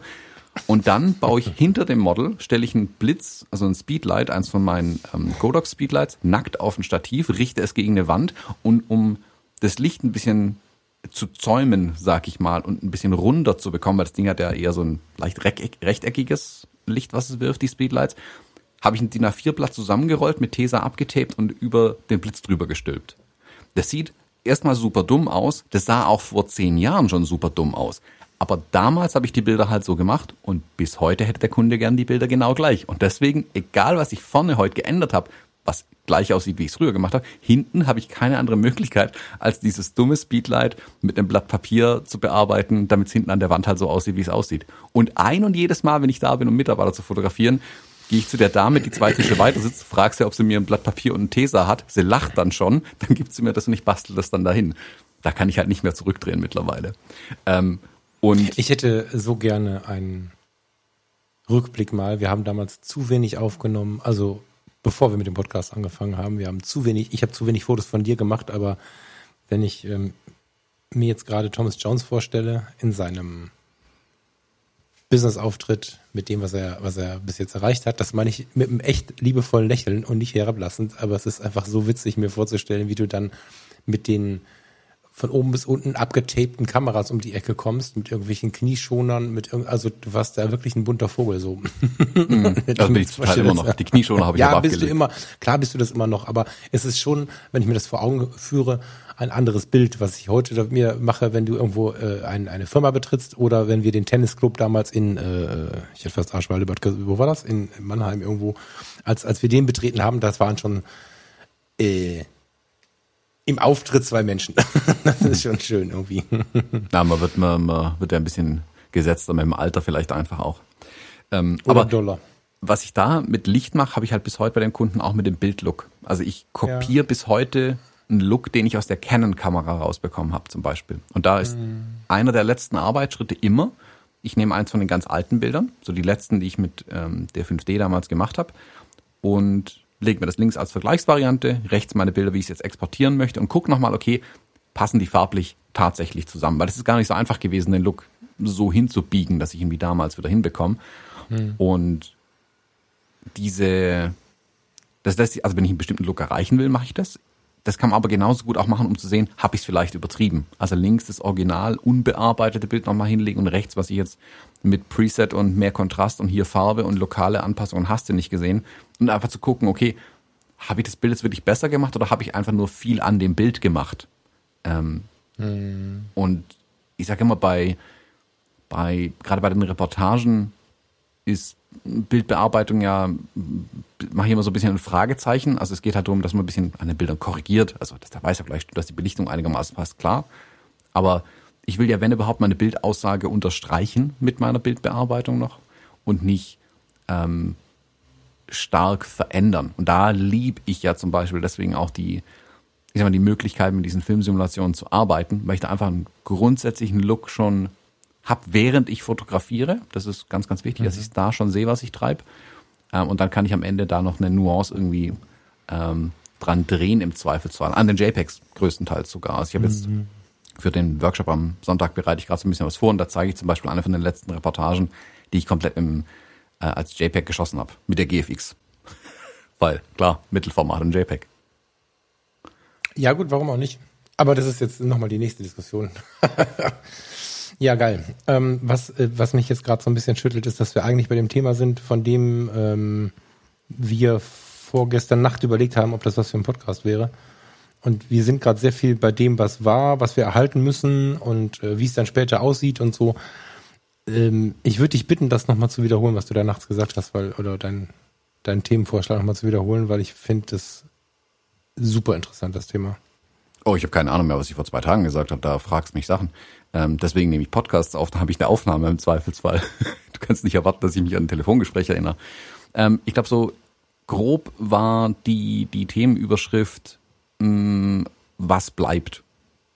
Und dann baue ich hinter dem Model, stelle ich einen Blitz, also ein Speedlight, eins von meinen ähm, Godox Speedlights, nackt auf ein Stativ, richte es gegen eine Wand und um das Licht ein bisschen zu zäumen, sag ich mal, und ein bisschen runder zu bekommen, weil das Ding hat ja eher so ein leicht rechteckiges Licht, was es wirft, die Speedlights, habe ich ein DIN A4-Blatt zusammengerollt, mit Tesa abgetaped und über den Blitz drüber gestülpt. Das sieht erstmal super dumm aus, das sah auch vor zehn Jahren schon super dumm aus. Aber damals habe ich die Bilder halt so gemacht und bis heute hätte der Kunde gern die Bilder genau gleich. Und deswegen, egal was ich vorne heute geändert habe, was gleich aussieht, wie ich es früher gemacht habe, hinten habe ich keine andere Möglichkeit, als dieses dumme Speedlight mit einem Blatt Papier zu bearbeiten, damit es hinten an der Wand halt so aussieht, wie es aussieht. Und ein und jedes Mal, wenn ich da bin, um Mitarbeiter zu fotografieren, gehe ich zu der Dame, die zwei Tische weiter sitzt, frage sie, ob sie mir ein Blatt Papier und einen Tesa hat. Sie lacht dann schon, dann gibt sie mir das und ich bastel das dann dahin. Da kann ich halt nicht mehr zurückdrehen mittlerweile. Ähm, und ich hätte so gerne einen Rückblick mal. Wir haben damals zu wenig aufgenommen, also bevor wir mit dem Podcast angefangen haben. Wir haben zu wenig, ich habe zu wenig Fotos von dir gemacht, aber wenn ich ähm, mir jetzt gerade Thomas Jones vorstelle in seinem Business-Auftritt mit dem, was er, was er bis jetzt erreicht hat, das meine ich mit einem echt liebevollen Lächeln und nicht herablassend, aber es ist einfach so witzig, mir vorzustellen, wie du dann mit den von oben bis unten abgetapten Kameras um die Ecke kommst, mit irgendwelchen Knieschonern, mit irgend, also du warst da wirklich ein bunter Vogel so. Mhm. Also bin ich total immer noch. Die Knieschoner habe ich ja, aber bist abgelegt. du immer, klar bist du das immer noch, aber es ist schon, wenn ich mir das vor Augen führe, ein anderes Bild, was ich heute mir mache, wenn du irgendwo äh, ein, eine Firma betrittst oder wenn wir den Tennisclub damals in, äh, ich hätte fast Arschwalde, wo war das? In Mannheim irgendwo, als, als wir den betreten haben, das waren schon äh, im Auftritt zwei Menschen. das ist schon schön irgendwie. Ja, man wird, man, man wird ja ein bisschen gesetzt, aber im Alter vielleicht einfach auch. Ähm, aber Dollar. was ich da mit Licht mache, habe ich halt bis heute bei den Kunden auch mit dem Bildlook. Also ich kopiere ja. bis heute einen Look, den ich aus der Canon-Kamera rausbekommen habe zum Beispiel. Und da ist mhm. einer der letzten Arbeitsschritte immer, ich nehme eins von den ganz alten Bildern, so die letzten, die ich mit ähm, der 5D damals gemacht habe, und lege mir das links als Vergleichsvariante, rechts meine Bilder, wie ich es jetzt exportieren möchte und gucke nochmal, okay, passen die farblich tatsächlich zusammen? Weil es ist gar nicht so einfach gewesen, den Look so hinzubiegen, dass ich ihn wie damals wieder hinbekomme. Hm. Und diese, das lässt also wenn ich einen bestimmten Look erreichen will, mache ich das. Das kann man aber genauso gut auch machen, um zu sehen, habe ich es vielleicht übertrieben. Also links das Original unbearbeitete Bild nochmal hinlegen und rechts, was ich jetzt mit Preset und mehr Kontrast und hier Farbe und lokale Anpassungen hast du nicht gesehen. Und einfach zu gucken, okay, habe ich das Bild jetzt wirklich besser gemacht oder habe ich einfach nur viel an dem Bild gemacht? Ähm, hm. Und ich sage immer, bei, bei, gerade bei den Reportagen ist Bildbearbeitung ja, mache ich immer so ein bisschen ein Fragezeichen. Also es geht halt darum, dass man ein bisschen an den Bildern korrigiert. Also das, da weiß ja vielleicht, dass die Belichtung einigermaßen passt, klar. Aber ich will ja, wenn überhaupt, meine Bildaussage unterstreichen mit meiner Bildbearbeitung noch und nicht ähm, stark verändern. Und da lieb ich ja zum Beispiel deswegen auch die, ich sag mal, die Möglichkeit, mit diesen Filmsimulationen zu arbeiten, weil ich da einfach einen grundsätzlichen Look schon habe, während ich fotografiere. Das ist ganz, ganz wichtig, mhm. dass ich da schon sehe, was ich treibe. Ähm, und dann kann ich am Ende da noch eine Nuance irgendwie ähm, dran drehen im Zweifelsfall. An den JPEGs größtenteils sogar. Also ich habe jetzt mhm. für den Workshop am Sonntag bereite ich gerade so ein bisschen was vor und da zeige ich zum Beispiel eine von den letzten Reportagen, die ich komplett im, äh, als JPEG geschossen habe. Mit der GFX. Weil, klar, Mittelformat und JPEG. Ja gut, warum auch nicht? Aber das ist jetzt nochmal die nächste Diskussion. Ja, geil. Ähm, was, äh, was mich jetzt gerade so ein bisschen schüttelt, ist, dass wir eigentlich bei dem Thema sind, von dem ähm, wir vorgestern Nacht überlegt haben, ob das was für ein Podcast wäre. Und wir sind gerade sehr viel bei dem, was war, was wir erhalten müssen und äh, wie es dann später aussieht und so. Ähm, ich würde dich bitten, das nochmal zu wiederholen, was du da nachts gesagt hast, weil, oder dein, deinen Themenvorschlag nochmal zu wiederholen, weil ich finde das super interessant, das Thema. Oh, ich habe keine Ahnung mehr, was ich vor zwei Tagen gesagt habe. Da fragst mich Sachen. Ähm, deswegen nehme ich Podcasts auf, da habe ich eine Aufnahme im Zweifelsfall. du kannst nicht erwarten, dass ich mich an ein Telefongespräch erinnere. Ähm, ich glaube, so grob war die, die Themenüberschrift, mh, was bleibt.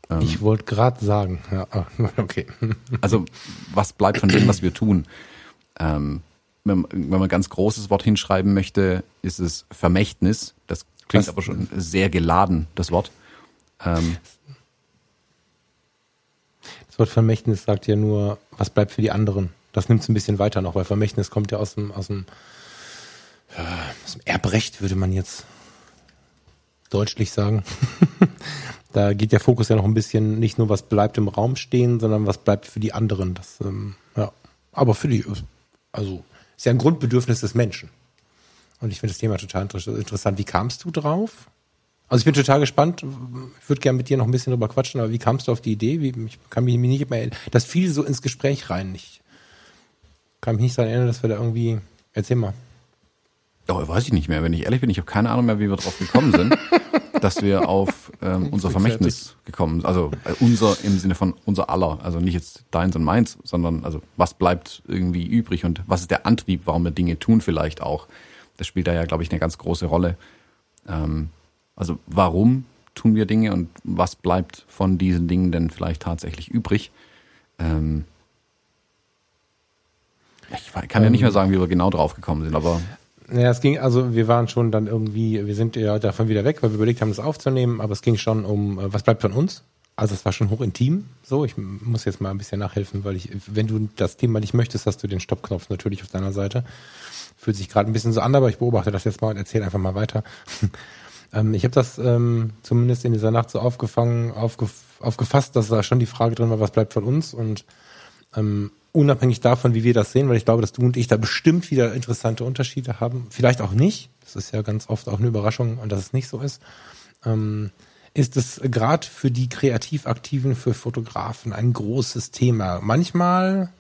Ähm, ich wollte gerade sagen, ja, ah, okay. also was bleibt von dem, was wir tun? Ähm, wenn, wenn man ein ganz großes Wort hinschreiben möchte, ist es Vermächtnis. Das klingt was? aber schon sehr geladen, das Wort. Ähm, das Wort Vermächtnis sagt ja nur, was bleibt für die anderen. Das nimmt es ein bisschen weiter noch, weil Vermächtnis kommt ja aus dem, aus dem, ja, aus dem Erbrecht, würde man jetzt deutschlich sagen. da geht der Fokus ja noch ein bisschen nicht nur, was bleibt im Raum stehen, sondern was bleibt für die anderen. Das, ähm, ja. Aber für die, also ist ja ein Grundbedürfnis des Menschen. Und ich finde das Thema total interessant. Wie kamst du drauf? Also ich bin total gespannt. Ich würde gerne mit dir noch ein bisschen drüber quatschen, aber wie kamst du auf die Idee? Wie, ich kann mich nicht mehr, das fiel so ins Gespräch rein. Ich kann mich nicht daran erinnern, dass wir da irgendwie, erzähl mal. Oh, weiß ich nicht mehr. Wenn ich ehrlich bin, ich habe keine Ahnung mehr, wie wir drauf gekommen sind, dass wir auf ähm, unser Vermächtnis gekommen sind. Also äh, unser im Sinne von unser aller. Also nicht jetzt deins und meins, sondern also was bleibt irgendwie übrig und was ist der Antrieb, warum wir Dinge tun vielleicht auch. Das spielt da ja, glaube ich, eine ganz große Rolle. Ähm, also warum tun wir Dinge und was bleibt von diesen Dingen denn vielleicht tatsächlich übrig? Ähm, ich kann ja nicht mehr ähm. sagen, wie wir genau drauf gekommen sind, aber ja, es ging, also wir waren schon dann irgendwie, wir sind ja davon wieder weg, weil wir überlegt haben, das aufzunehmen, aber es ging schon um, äh, was bleibt von uns? Also es war schon hoch intim. So, ich muss jetzt mal ein bisschen nachhelfen, weil ich, wenn du das Thema nicht möchtest, hast du den Stoppknopf natürlich auf deiner Seite. Fühlt sich gerade ein bisschen so an, aber ich beobachte das jetzt mal und erzähle einfach mal weiter. ähm, ich habe das ähm, zumindest in dieser Nacht so aufgefangen, aufgef aufgefasst, dass da schon die Frage drin war, was bleibt von uns und ähm, unabhängig davon, wie wir das sehen, weil ich glaube, dass du und ich da bestimmt wieder interessante Unterschiede haben. Vielleicht auch nicht. Das ist ja ganz oft auch eine Überraschung, dass es nicht so ist. Ähm, ist es gerade für die kreativ Aktiven, für Fotografen ein großes Thema. Manchmal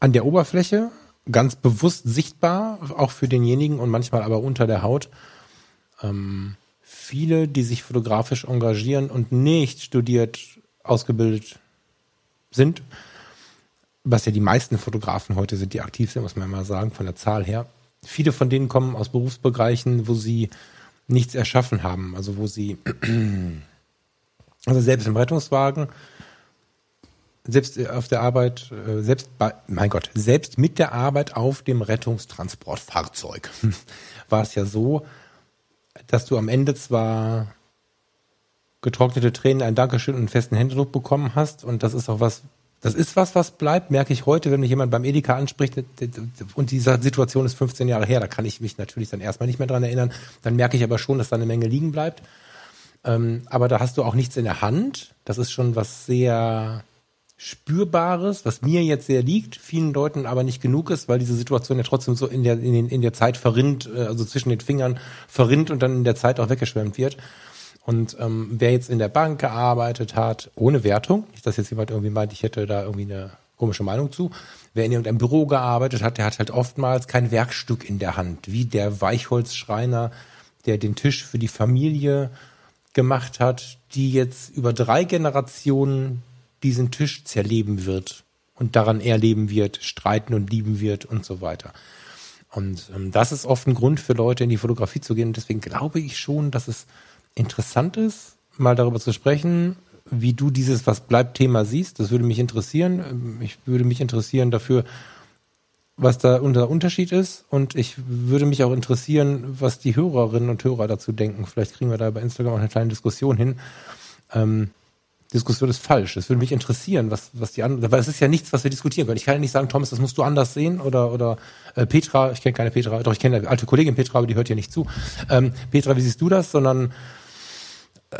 an der Oberfläche, ganz bewusst sichtbar, auch für denjenigen und manchmal aber unter der Haut. Ähm, viele, die sich fotografisch engagieren und nicht studiert, ausgebildet sind, was ja die meisten Fotografen heute sind, die aktiv sind, muss man mal sagen, von der Zahl her. Viele von denen kommen aus Berufsbereichen, wo sie nichts erschaffen haben, also wo sie, also selbst im Rettungswagen, selbst auf der Arbeit, äh, selbst bei, mein Gott, selbst mit der Arbeit auf dem Rettungstransportfahrzeug war es ja so, dass du am Ende zwar getrocknete Tränen, ein Dankeschön und einen festen Händedruck bekommen hast und das ist auch was, das ist was, was bleibt, merke ich heute, wenn mich jemand beim Edeka anspricht und diese Situation ist 15 Jahre her, da kann ich mich natürlich dann erstmal nicht mehr dran erinnern. Dann merke ich aber schon, dass da eine Menge liegen bleibt. Ähm, aber da hast du auch nichts in der Hand. Das ist schon was sehr Spürbares, was mir jetzt sehr liegt, vielen Leuten aber nicht genug ist, weil diese Situation ja trotzdem so in der, in, den, in der Zeit verrinnt, äh, also zwischen den Fingern verrinnt und dann in der Zeit auch weggeschwemmt wird. Und ähm, wer jetzt in der Bank gearbeitet hat, ohne Wertung, nicht, dass jetzt jemand irgendwie meint, ich hätte da irgendwie eine komische Meinung zu, wer in irgendeinem Büro gearbeitet hat, der hat halt oftmals kein Werkstück in der Hand, wie der Weichholzschreiner, der den Tisch für die Familie gemacht hat, die jetzt über drei Generationen diesen Tisch zerleben wird und daran erleben wird, streiten und lieben wird und so weiter. Und ähm, das ist oft ein Grund für Leute, in die Fotografie zu gehen. Und deswegen glaube ich schon, dass es interessant ist, mal darüber zu sprechen, wie du dieses Was bleibt Thema siehst. Das würde mich interessieren. Ich würde mich interessieren dafür, was da unser Unterschied ist. Und ich würde mich auch interessieren, was die Hörerinnen und Hörer dazu denken. Vielleicht kriegen wir da bei Instagram auch eine kleine Diskussion hin. Ähm, Diskussion ist falsch. Das würde mich interessieren, was, was die anderen, weil es ist ja nichts, was wir diskutieren können. Ich kann ja nicht sagen, Thomas, das musst du anders sehen oder, oder äh, Petra, ich kenne keine Petra, doch ich kenne eine alte Kollegin Petra, aber die hört hier nicht zu. Ähm, Petra, wie siehst du das? Sondern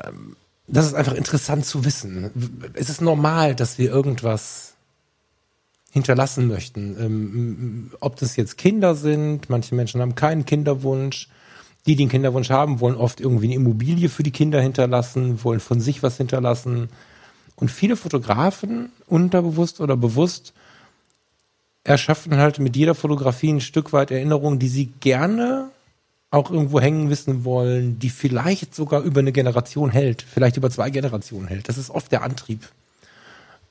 ähm, das ist einfach interessant zu wissen. Es ist normal, dass wir irgendwas hinterlassen möchten. Ähm, ob das jetzt Kinder sind, manche Menschen haben keinen Kinderwunsch. Die, die einen Kinderwunsch haben, wollen oft irgendwie eine Immobilie für die Kinder hinterlassen, wollen von sich was hinterlassen. Und viele Fotografen, unterbewusst oder bewusst, erschaffen halt mit jeder Fotografie ein Stück weit Erinnerungen, die sie gerne auch irgendwo hängen wissen wollen, die vielleicht sogar über eine Generation hält, vielleicht über zwei Generationen hält. Das ist oft der Antrieb.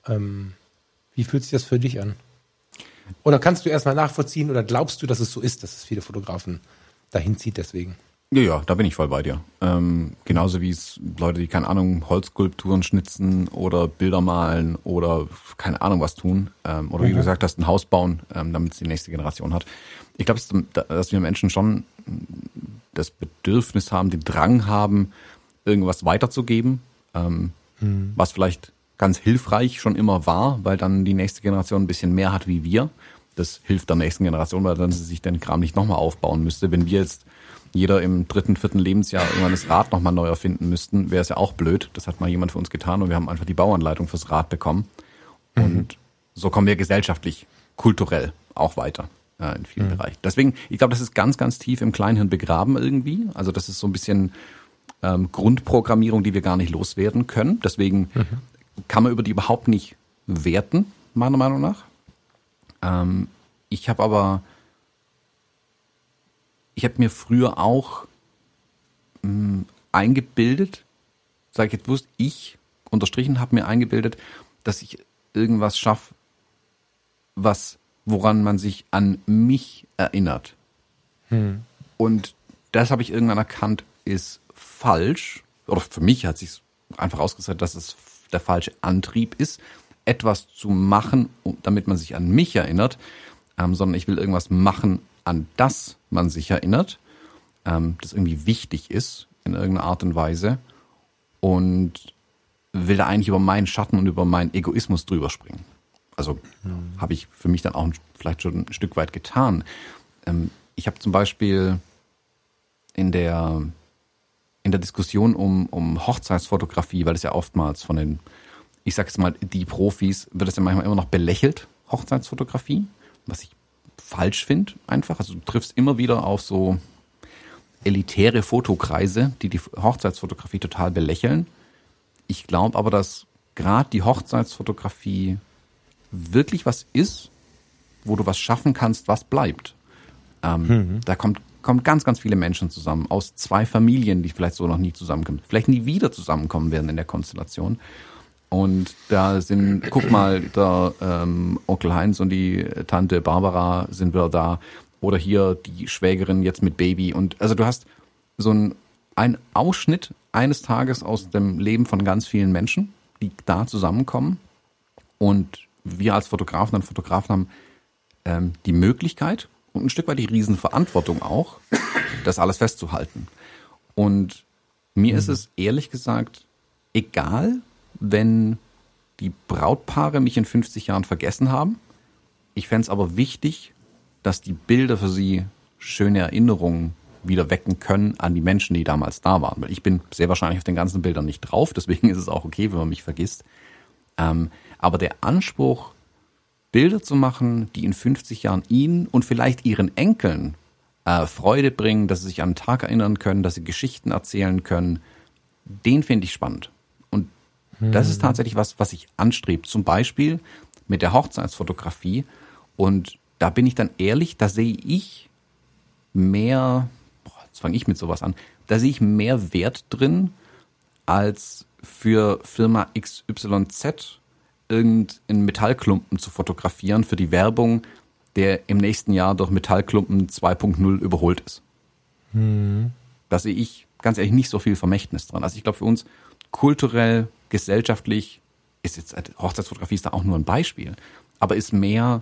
Ähm, wie fühlt sich das für dich an? Oder kannst du erstmal nachvollziehen oder glaubst du, dass es so ist, dass es viele Fotografen dahin zieht deswegen. Ja, ja, da bin ich voll bei dir. Ähm, genauso wie es Leute, die, keine Ahnung, Holzskulpturen schnitzen oder Bilder malen oder keine Ahnung was tun. Ähm, oder wie du gesagt hast, ein Haus bauen, ähm, damit es die nächste Generation hat. Ich glaube, dass wir Menschen schon das Bedürfnis haben, den Drang haben, irgendwas weiterzugeben, ähm, hm. was vielleicht ganz hilfreich schon immer war, weil dann die nächste Generation ein bisschen mehr hat wie wir. Das hilft der nächsten Generation, weil dann sie sich den Kram nicht nochmal aufbauen müsste. Wenn wir jetzt jeder im dritten, vierten Lebensjahr irgendwann das Rad nochmal neu erfinden müssten, wäre es ja auch blöd. Das hat mal jemand für uns getan und wir haben einfach die Bauanleitung fürs Rad bekommen. Mhm. Und so kommen wir gesellschaftlich, kulturell auch weiter äh, in vielen mhm. Bereichen. Deswegen, ich glaube, das ist ganz, ganz tief im Kleinhirn begraben irgendwie. Also das ist so ein bisschen ähm, Grundprogrammierung, die wir gar nicht loswerden können. Deswegen mhm. kann man über die überhaupt nicht werten, meiner Meinung nach. Ähm, ich habe aber ich habe mir früher auch mh, hm, eingebildet, sage ich jetzt bewusst, ich unterstrichen habe mir eingebildet, dass ich irgendwas schaffe, was, woran man sich an mich erinnert. Hm. Und das habe ich irgendwann erkannt, ist falsch. Oder für mich hat sich einfach ausgezeigt, dass es der falsche Antrieb ist, etwas zu machen, damit man sich an mich erinnert, ähm, sondern ich will irgendwas machen, an das man sich erinnert, ähm, das irgendwie wichtig ist in irgendeiner Art und Weise und will da eigentlich über meinen Schatten und über meinen Egoismus drüber springen. Also mhm. habe ich für mich dann auch vielleicht schon ein Stück weit getan. Ähm, ich habe zum Beispiel in der in der Diskussion um, um Hochzeitsfotografie, weil es ja oftmals von den, ich sag's mal, die Profis, wird es ja manchmal immer noch belächelt, Hochzeitsfotografie, was ich falsch finde, einfach. Also du triffst immer wieder auf so elitäre Fotokreise, die die Hochzeitsfotografie total belächeln. Ich glaube aber, dass gerade die Hochzeitsfotografie wirklich was ist, wo du was schaffen kannst, was bleibt. Ähm, mhm. Da kommt, kommt ganz, ganz viele Menschen zusammen aus zwei Familien, die vielleicht so noch nie zusammenkommen, vielleicht nie wieder zusammenkommen werden in der Konstellation. Und da sind, guck mal, der ähm, Onkel Heinz und die Tante Barbara sind wieder da. Oder hier die Schwägerin jetzt mit Baby. Und also du hast so ein, ein Ausschnitt eines Tages aus dem Leben von ganz vielen Menschen, die da zusammenkommen. Und wir als Fotografen und Fotografen haben ähm, die Möglichkeit und ein Stück weit die Riesenverantwortung auch, das alles festzuhalten. Und mir mhm. ist es ehrlich gesagt egal, wenn die Brautpaare mich in 50 Jahren vergessen haben. Ich fände es aber wichtig, dass die Bilder für sie schöne Erinnerungen wieder wecken können an die Menschen, die damals da waren. Weil ich bin sehr wahrscheinlich auf den ganzen Bildern nicht drauf, deswegen ist es auch okay, wenn man mich vergisst. Ähm, aber der Anspruch, Bilder zu machen, die in 50 Jahren ihnen und vielleicht ihren Enkeln äh, Freude bringen, dass sie sich an einen Tag erinnern können, dass sie Geschichten erzählen können, den finde ich spannend. Das ist tatsächlich was, was ich anstrebe. Zum Beispiel mit der Hochzeitsfotografie. Und da bin ich dann ehrlich, da sehe ich mehr, boah, jetzt fange ich mit sowas an, da sehe ich mehr Wert drin, als für Firma XYZ irgendeinen Metallklumpen zu fotografieren für die Werbung, der im nächsten Jahr durch Metallklumpen 2.0 überholt ist. Hm. Da sehe ich ganz ehrlich nicht so viel Vermächtnis dran. Also ich glaube, für uns kulturell gesellschaftlich ist jetzt Hochzeitsfotografie ist da auch nur ein Beispiel, aber ist mehr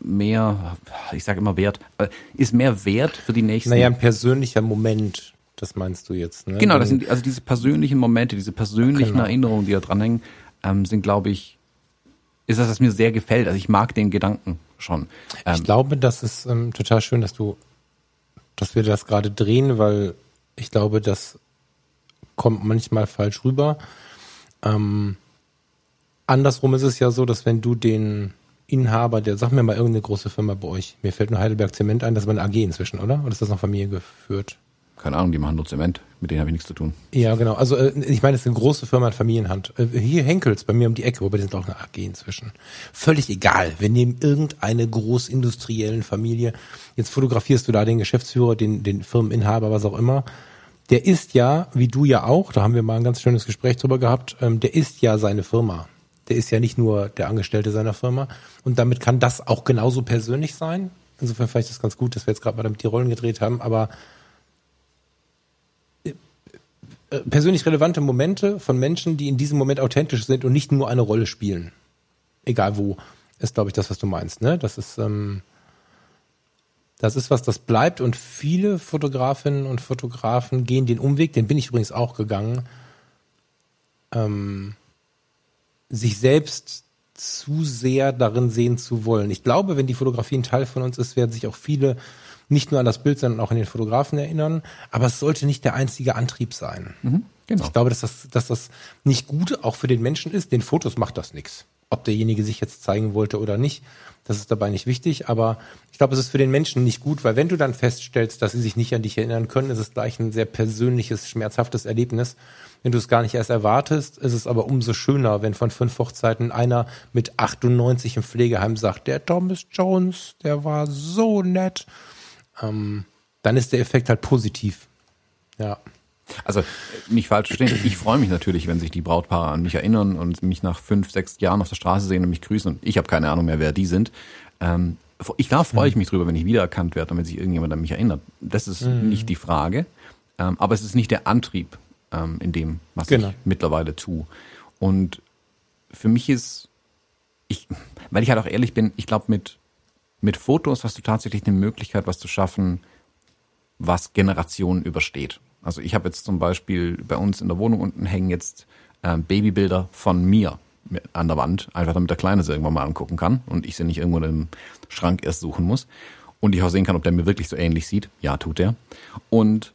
mehr, ich sage immer Wert, äh, ist mehr Wert für die nächsten. Naja, ein persönlicher Moment, das meinst du jetzt, ne? Genau, das sind also diese persönlichen Momente, diese persönlichen genau. Erinnerungen, die da dranhängen, ähm, sind, glaube ich, ist das, was mir sehr gefällt. Also ich mag den Gedanken schon. Ähm, ich glaube, das ist ähm, total schön, dass du, dass wir das gerade drehen, weil ich glaube, dass kommt manchmal falsch rüber. Ähm, andersrum ist es ja so, dass wenn du den Inhaber, der, sag mir mal irgendeine große Firma bei euch, mir fällt nur Heidelberg Zement ein, das war eine AG inzwischen, oder? Oder ist das noch Familie geführt? Keine Ahnung, die machen nur Zement, mit denen habe ich nichts zu tun. Ja, genau. Also äh, ich meine, es ist eine große Firma in Familienhand. Äh, hier Henkels bei mir um die Ecke, wobei die sind auch eine AG inzwischen. Völlig egal. Wir nehmen irgendeine großindustriellen Familie. Jetzt fotografierst du da den Geschäftsführer, den, den Firmeninhaber, was auch immer der ist ja, wie du ja auch, da haben wir mal ein ganz schönes Gespräch drüber gehabt, ähm, der ist ja seine Firma. Der ist ja nicht nur der Angestellte seiner Firma. Und damit kann das auch genauso persönlich sein. Insofern fand ich das ganz gut, dass wir jetzt gerade mal damit die Rollen gedreht haben, aber persönlich relevante Momente von Menschen, die in diesem Moment authentisch sind und nicht nur eine Rolle spielen. Egal wo, ist, glaube ich, das, was du meinst. Ne? Das ist, ähm, das ist was, das bleibt und viele Fotografinnen und Fotografen gehen den Umweg, den bin ich übrigens auch gegangen, ähm, sich selbst zu sehr darin sehen zu wollen. Ich glaube, wenn die Fotografie ein Teil von uns ist, werden sich auch viele nicht nur an das Bild, sondern auch an den Fotografen erinnern. Aber es sollte nicht der einzige Antrieb sein. Mhm, genau. Ich glaube, dass das, dass das nicht gut auch für den Menschen ist. Den Fotos macht das nichts. Ob derjenige sich jetzt zeigen wollte oder nicht, das ist dabei nicht wichtig. Aber ich glaube, es ist für den Menschen nicht gut, weil wenn du dann feststellst, dass sie sich nicht an dich erinnern können, ist es gleich ein sehr persönliches, schmerzhaftes Erlebnis. Wenn du es gar nicht erst erwartest, ist es aber umso schöner, wenn von fünf Hochzeiten einer mit 98 im Pflegeheim sagt, der Thomas Jones, der war so nett. Ähm, dann ist der Effekt halt positiv. Ja. Also nicht falsch verstehen, ich freue mich natürlich, wenn sich die Brautpaare an mich erinnern und mich nach fünf, sechs Jahren auf der Straße sehen und mich grüßen und ich habe keine Ahnung mehr, wer die sind. Ähm, ich, da freue ich mich drüber, wenn ich wiedererkannt werde und wenn sich irgendjemand an mich erinnert. Das ist mhm. nicht die Frage, ähm, aber es ist nicht der Antrieb, ähm, in dem, was genau. ich mittlerweile tue. Und für mich ist, ich, weil ich halt auch ehrlich bin, ich glaube, mit, mit Fotos hast du tatsächlich eine Möglichkeit, was zu schaffen, was Generationen übersteht. Also ich habe jetzt zum Beispiel bei uns in der Wohnung unten hängen jetzt ähm, Babybilder von mir an der Wand, einfach damit der Kleine sie irgendwann mal angucken kann und ich sie nicht irgendwo im Schrank erst suchen muss. Und ich auch sehen kann, ob der mir wirklich so ähnlich sieht. Ja, tut er. Und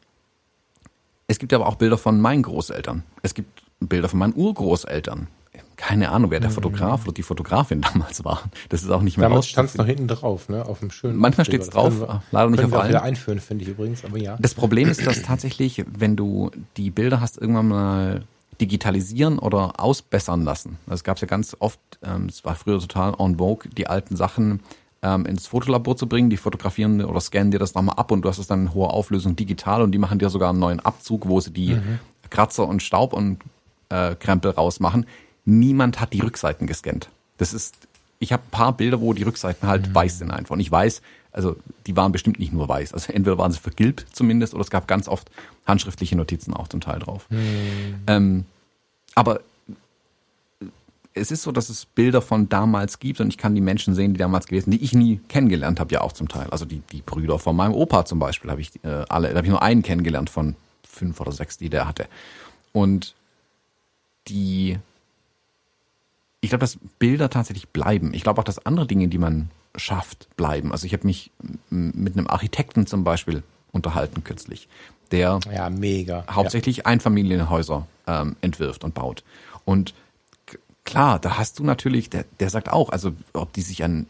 es gibt aber auch Bilder von meinen Großeltern. Es gibt Bilder von meinen Urgroßeltern. Keine Ahnung, wer der mhm. Fotograf oder die Fotografin damals war. Das ist auch nicht mehr Damals stand es noch hinten drauf, ne? Auf dem schönen. Manchmal steht es drauf, wir, leider nicht auf allen. wieder einführen, finde ich übrigens, aber ja. Das Problem ist, dass tatsächlich, wenn du die Bilder hast irgendwann mal digitalisieren oder ausbessern lassen. Es gab ja ganz oft, ähm, es war früher total en vogue, die alten Sachen ähm, ins Fotolabor zu bringen. Die fotografieren oder scannen dir das nochmal ab und du hast es dann in hoher Auflösung digital und die machen dir sogar einen neuen Abzug, wo sie die mhm. Kratzer und Staub und äh, Krempel rausmachen. Niemand hat die Rückseiten gescannt. Das ist, ich habe ein paar Bilder, wo die Rückseiten halt mhm. weiß sind einfach. Und ich weiß, also die waren bestimmt nicht nur weiß. Also entweder waren sie vergilbt zumindest oder es gab ganz oft handschriftliche Notizen auch zum Teil drauf. Mhm. Ähm, aber es ist so, dass es Bilder von damals gibt und ich kann die Menschen sehen, die damals gewesen, die ich nie kennengelernt habe, ja auch zum Teil. Also die, die Brüder von meinem Opa zum Beispiel habe ich äh, alle, da habe ich nur einen kennengelernt von fünf oder sechs, die der hatte. Und die, ich glaube, dass Bilder tatsächlich bleiben. Ich glaube auch, dass andere Dinge, die man schafft, bleiben. Also ich habe mich mit einem Architekten zum Beispiel unterhalten kürzlich, der ja, mega. hauptsächlich ja. Einfamilienhäuser ähm, entwirft und baut. Und klar, da hast du natürlich, der, der sagt auch, also ob die sich an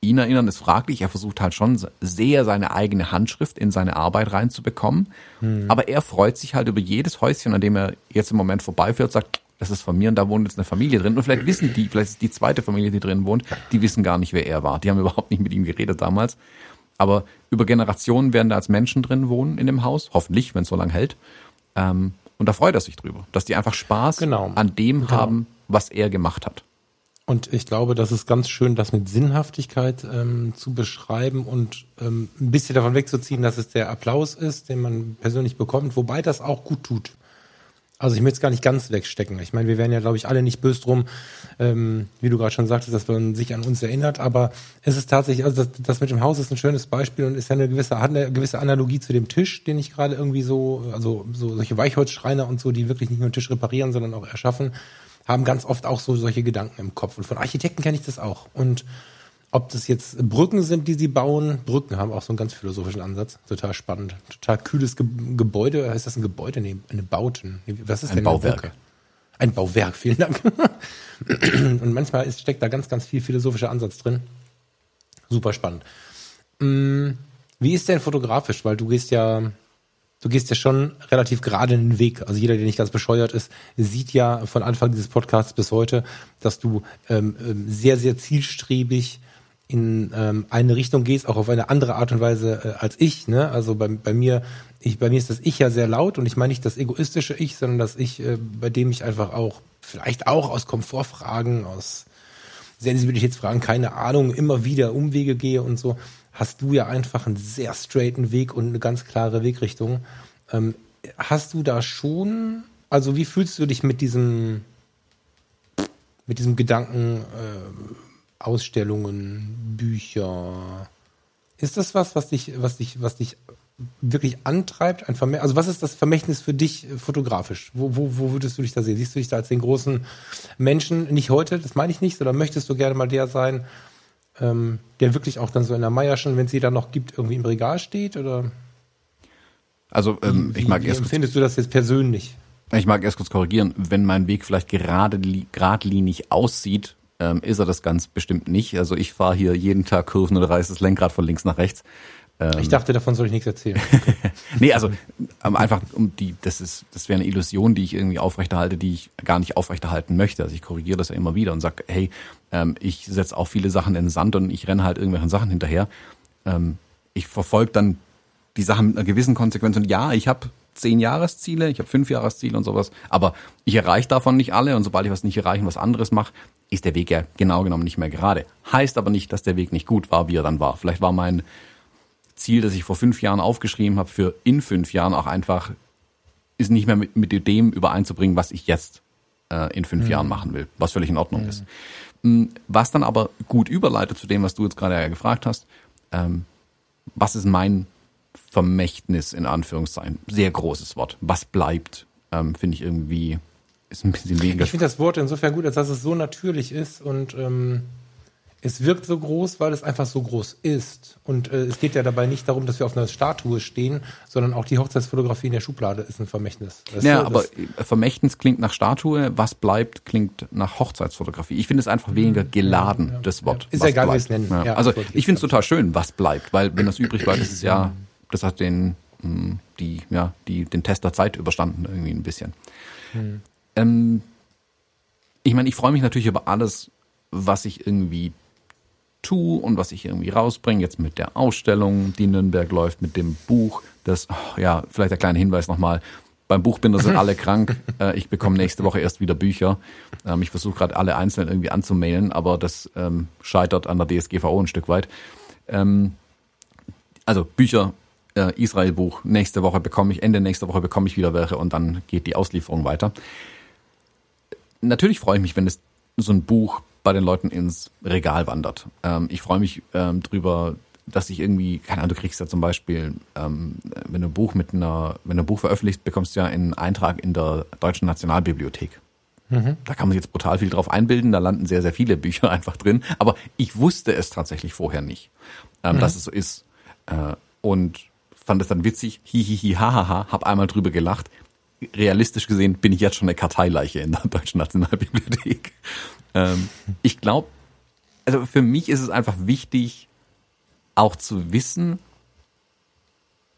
ihn erinnern, ist fraglich. Er versucht halt schon sehr seine eigene Handschrift in seine Arbeit reinzubekommen. Hm. Aber er freut sich halt über jedes Häuschen, an dem er jetzt im Moment vorbeifährt, sagt, das ist von mir und da wohnt jetzt eine Familie drin. Und vielleicht wissen die, vielleicht ist die zweite Familie, die drin wohnt, die wissen gar nicht, wer er war. Die haben überhaupt nicht mit ihm geredet damals. Aber über Generationen werden da als Menschen drin wohnen in dem Haus, hoffentlich, wenn es so lange hält. Ähm, und da freut er sich drüber, dass die einfach Spaß genau. an dem genau. haben, was er gemacht hat. Und ich glaube, das ist ganz schön, das mit Sinnhaftigkeit ähm, zu beschreiben und ähm, ein bisschen davon wegzuziehen, dass es der Applaus ist, den man persönlich bekommt, wobei das auch gut tut. Also ich möchte es gar nicht ganz wegstecken. Ich meine, wir wären ja, glaube ich, alle nicht böse drum, ähm, wie du gerade schon sagtest, dass man sich an uns erinnert. Aber es ist tatsächlich, also das, das mit dem Haus ist ein schönes Beispiel und ist ja eine gewisse, hat eine gewisse Analogie zu dem Tisch, den ich gerade irgendwie so, also so solche Weichholzschreiner und so, die wirklich nicht nur einen Tisch reparieren, sondern auch erschaffen haben ganz oft auch so solche Gedanken im Kopf. Und von Architekten kenne ich das auch. Und ob das jetzt Brücken sind, die sie bauen, Brücken haben auch so einen ganz philosophischen Ansatz. Total spannend. Total kühles Ge Gebäude. Heißt das ein Gebäude? Nee, eine Bauten. Was ist ein denn Bauwerk? Eine ein Bauwerk, vielen Dank. Und manchmal ist, steckt da ganz, ganz viel philosophischer Ansatz drin. Super spannend. Mm, wie ist denn fotografisch? Weil du gehst ja du gehst ja schon relativ gerade in den Weg. Also jeder, der nicht ganz bescheuert ist, sieht ja von Anfang dieses Podcasts bis heute, dass du ähm, ähm, sehr, sehr zielstrebig in ähm, eine Richtung gehst, auch auf eine andere Art und Weise äh, als ich. Ne? Also bei, bei mir, ich, bei mir ist das Ich ja sehr laut und ich meine nicht das egoistische Ich, sondern das Ich, äh, bei dem ich einfach auch vielleicht auch aus Komfortfragen, aus Sensibilitätsfragen, keine Ahnung, immer wieder Umwege gehe und so, hast du ja einfach einen sehr straighten Weg und eine ganz klare Wegrichtung. Ähm, hast du da schon, also wie fühlst du dich mit diesem, mit diesem Gedanken, äh, Ausstellungen, Bücher? Ist das was, was dich, was dich, was dich wirklich antreibt? Ein Vermächtnis, also was ist das Vermächtnis für dich äh, fotografisch? Wo, wo, wo würdest du dich da sehen? Siehst du dich da als den großen Menschen, nicht heute, das meine ich nicht, sondern möchtest du gerne mal der sein, ähm, der wirklich auch dann so in der Meierschen, wenn sie da noch gibt, irgendwie im Regal steht? Oder? Also ähm, wie, ich mag wie erst empfindest du das jetzt persönlich? Ich mag erst kurz korrigieren, wenn mein Weg vielleicht gerade geradlinig aussieht, ähm, ist er das ganz bestimmt nicht. Also ich fahre hier jeden Tag Kurven oder reiße das Lenkrad von links nach rechts. Ähm, ich dachte, davon soll ich nichts erzählen. nee, also ähm, einfach um die, das ist, das wäre eine Illusion, die ich irgendwie aufrechterhalte, die ich gar nicht aufrechterhalten möchte. Also ich korrigiere das ja immer wieder und sage, hey, ähm, ich setze auch viele Sachen in den Sand und ich renne halt irgendwelchen Sachen hinterher. Ähm, ich verfolge dann die Sachen mit einer gewissen Konsequenz und ja, ich habe zehn Jahresziele, ich habe fünf Jahresziele und sowas, aber ich erreiche davon nicht alle und sobald ich was nicht erreiche und was anderes mache, ist der Weg ja genau genommen nicht mehr gerade. Heißt aber nicht, dass der Weg nicht gut war, wie er dann war. Vielleicht war mein Ziel, das ich vor fünf Jahren aufgeschrieben habe, für in fünf Jahren auch einfach, ist nicht mehr mit, mit dem übereinzubringen, was ich jetzt äh, in fünf mhm. Jahren machen will, was völlig in Ordnung mhm. ist. Hm, was dann aber gut überleitet zu dem, was du jetzt gerade ja gefragt hast, ähm, was ist mein Vermächtnis in Anführungszeichen? Sehr großes Wort. Was bleibt, ähm, finde ich irgendwie, ist ein bisschen weniger. Ich finde das Wort insofern gut, als dass es so natürlich ist und ähm, es wirkt so groß, weil es einfach so groß ist. Und äh, es geht ja dabei nicht darum, dass wir auf einer Statue stehen, sondern auch die Hochzeitsfotografie in der Schublade ist ein Vermächtnis. Das ja, aber Vermächtnis klingt nach Statue, was bleibt, klingt nach Hochzeitsfotografie. Ich finde es einfach weniger geladen, ja, das Wort. Ist ja egal, wie es nennen. Ja. also ich finde es total schön, was bleibt, weil wenn das übrig bleibt, ist es ja, das hat den, hm, die, ja, die, den Test der Zeit überstanden irgendwie ein bisschen. Hm. Ähm, ich meine, ich freue mich natürlich über alles, was ich irgendwie tue und was ich irgendwie rausbringe, jetzt mit der Ausstellung, die in Nürnberg läuft, mit dem Buch, das, oh, ja, vielleicht der kleine Hinweis nochmal, beim Buchbinder sind alle krank. Äh, ich bekomme nächste Woche erst wieder Bücher. Ähm, ich versuche gerade alle einzeln irgendwie anzumailen, aber das ähm, scheitert an der DSGVO ein Stück weit. Ähm, also Bücher, äh, Israel-Buch, nächste Woche bekomme ich, Ende nächste Woche bekomme ich wieder welche und dann geht die Auslieferung weiter. Natürlich freue ich mich, wenn es so ein Buch bei den Leuten ins Regal wandert. Ähm, ich freue mich ähm, drüber, dass ich irgendwie, keine Ahnung, du kriegst ja zum Beispiel, ähm, wenn du ein Buch mit einer, wenn du ein Buch veröffentlichst, bekommst du ja einen Eintrag in der Deutschen Nationalbibliothek. Mhm. Da kann man sich jetzt brutal viel drauf einbilden, da landen sehr, sehr viele Bücher einfach drin. Aber ich wusste es tatsächlich vorher nicht, ähm, mhm. dass es so ist. Äh, und fand es dann witzig, hihihi, hahaha, hab einmal drüber gelacht. Realistisch gesehen bin ich jetzt schon eine Karteileiche in der Deutschen Nationalbibliothek. Ähm, ich glaube, also für mich ist es einfach wichtig, auch zu wissen,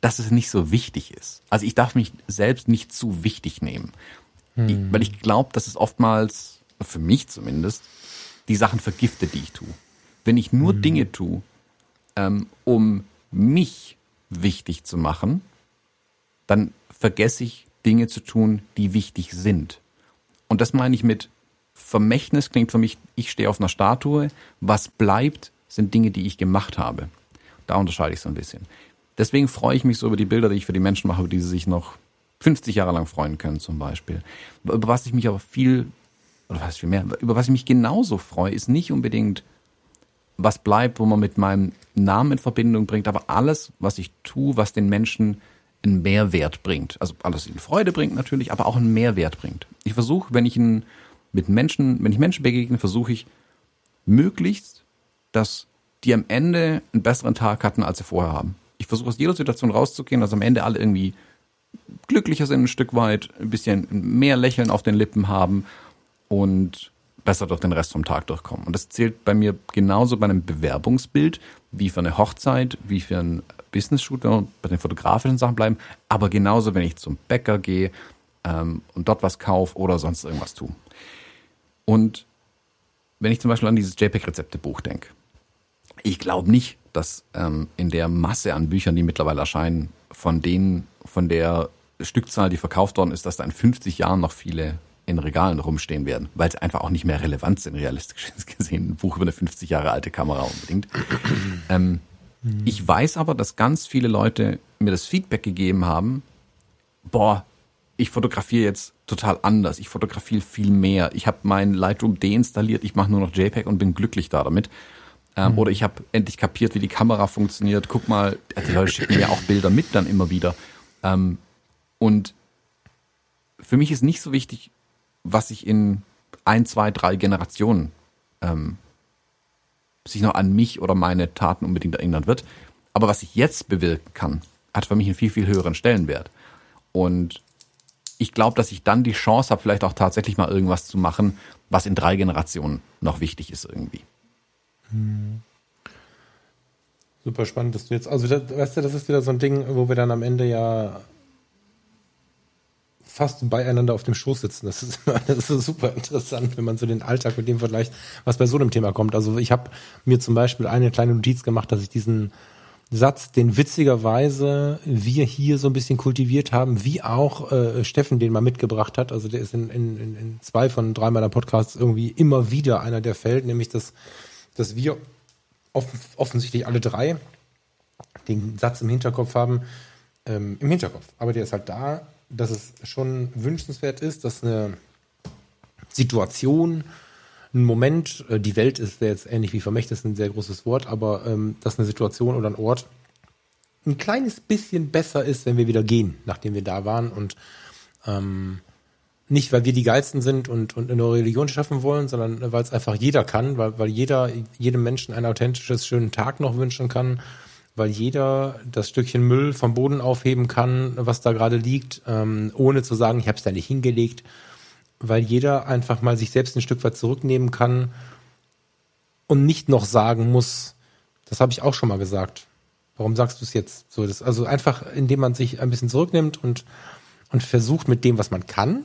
dass es nicht so wichtig ist. Also ich darf mich selbst nicht zu wichtig nehmen. Hm. Ich, weil ich glaube, dass es oftmals, für mich zumindest, die Sachen vergiftet, die ich tue. Wenn ich nur hm. Dinge tue, ähm, um mich wichtig zu machen, dann vergesse ich Dinge zu tun, die wichtig sind. Und das meine ich mit Vermächtnis klingt für mich, ich stehe auf einer Statue, was bleibt, sind Dinge, die ich gemacht habe. Da unterscheide ich so ein bisschen. Deswegen freue ich mich so über die Bilder, die ich für die Menschen mache, über die sie sich noch 50 Jahre lang freuen können zum Beispiel. Über was ich mich aber viel, oder was viel mehr, über was ich mich genauso freue, ist nicht unbedingt, was bleibt, wo man mit meinem Namen in Verbindung bringt, aber alles, was ich tue, was den Menschen einen Mehrwert bringt. Also alles ihnen Freude bringt natürlich, aber auch einen Mehrwert bringt. Ich versuche, wenn ich einen mit Menschen, wenn ich Menschen begegne, versuche ich möglichst, dass die am Ende einen besseren Tag hatten, als sie vorher haben. Ich versuche aus jeder Situation rauszugehen, dass am Ende alle irgendwie glücklicher sind ein Stück weit, ein bisschen mehr Lächeln auf den Lippen haben und besser durch den Rest vom Tag durchkommen. Und das zählt bei mir genauso bei einem Bewerbungsbild wie für eine Hochzeit, wie für ein Business-Shoot, wenn wir bei den fotografischen Sachen bleiben, aber genauso, wenn ich zum Bäcker gehe ähm, und dort was kaufe oder sonst irgendwas tue. Und wenn ich zum Beispiel an dieses JPEG-Rezeptebuch denke, ich glaube nicht, dass ähm, in der Masse an Büchern, die mittlerweile erscheinen, von denen, von der Stückzahl, die verkauft worden ist, dass da in 50 Jahren noch viele in Regalen rumstehen werden, weil sie einfach auch nicht mehr relevant sind, realistisch gesehen. Ein Buch über eine 50 Jahre alte Kamera unbedingt. ähm, ich weiß aber, dass ganz viele Leute mir das Feedback gegeben haben, boah, ich fotografiere jetzt total anders, ich fotografiere viel mehr, ich habe mein Lightroom deinstalliert, ich mache nur noch JPEG und bin glücklich da damit. Ähm, mhm. Oder ich habe endlich kapiert, wie die Kamera funktioniert. Guck mal, die Leute schicken mir auch Bilder mit dann immer wieder. Ähm, und für mich ist nicht so wichtig, was sich in ein, zwei, drei Generationen ähm, sich noch an mich oder meine Taten unbedingt erinnern wird. Aber was ich jetzt bewirken kann, hat für mich einen viel, viel höheren Stellenwert. Und ich glaube, dass ich dann die Chance habe, vielleicht auch tatsächlich mal irgendwas zu machen, was in drei Generationen noch wichtig ist irgendwie. Hm. Super spannend, dass du jetzt, also das, weißt du, das ist wieder so ein Ding, wo wir dann am Ende ja fast beieinander auf dem Schoß sitzen. Das ist, das ist super interessant, wenn man so den Alltag mit dem vergleicht, was bei so einem Thema kommt. Also ich habe mir zum Beispiel eine kleine Notiz gemacht, dass ich diesen Satz, den witzigerweise wir hier so ein bisschen kultiviert haben, wie auch äh, Steffen den mal mitgebracht hat. Also der ist in, in, in zwei von drei meiner Podcasts irgendwie immer wieder einer, der fällt, nämlich dass, dass wir offen, offensichtlich alle drei den Satz im Hinterkopf haben, ähm, im Hinterkopf. Aber der ist halt da, dass es schon wünschenswert ist, dass eine Situation, ein Moment, äh, die Welt ist jetzt ähnlich wie Vermächtnis ein sehr großes Wort, aber ähm, dass eine Situation oder ein Ort ein kleines bisschen besser ist, wenn wir wieder gehen, nachdem wir da waren und ähm, nicht, weil wir die Geilsten sind und, und eine neue Religion schaffen wollen, sondern weil es einfach jeder kann, weil, weil jeder jedem Menschen einen authentisches, schönen Tag noch wünschen kann weil jeder das Stückchen Müll vom Boden aufheben kann, was da gerade liegt, ähm, ohne zu sagen, ich habe es da nicht hingelegt, weil jeder einfach mal sich selbst ein Stück weit zurücknehmen kann und nicht noch sagen muss, das habe ich auch schon mal gesagt. Warum sagst du es jetzt? So, das, also einfach, indem man sich ein bisschen zurücknimmt und, und versucht mit dem, was man kann,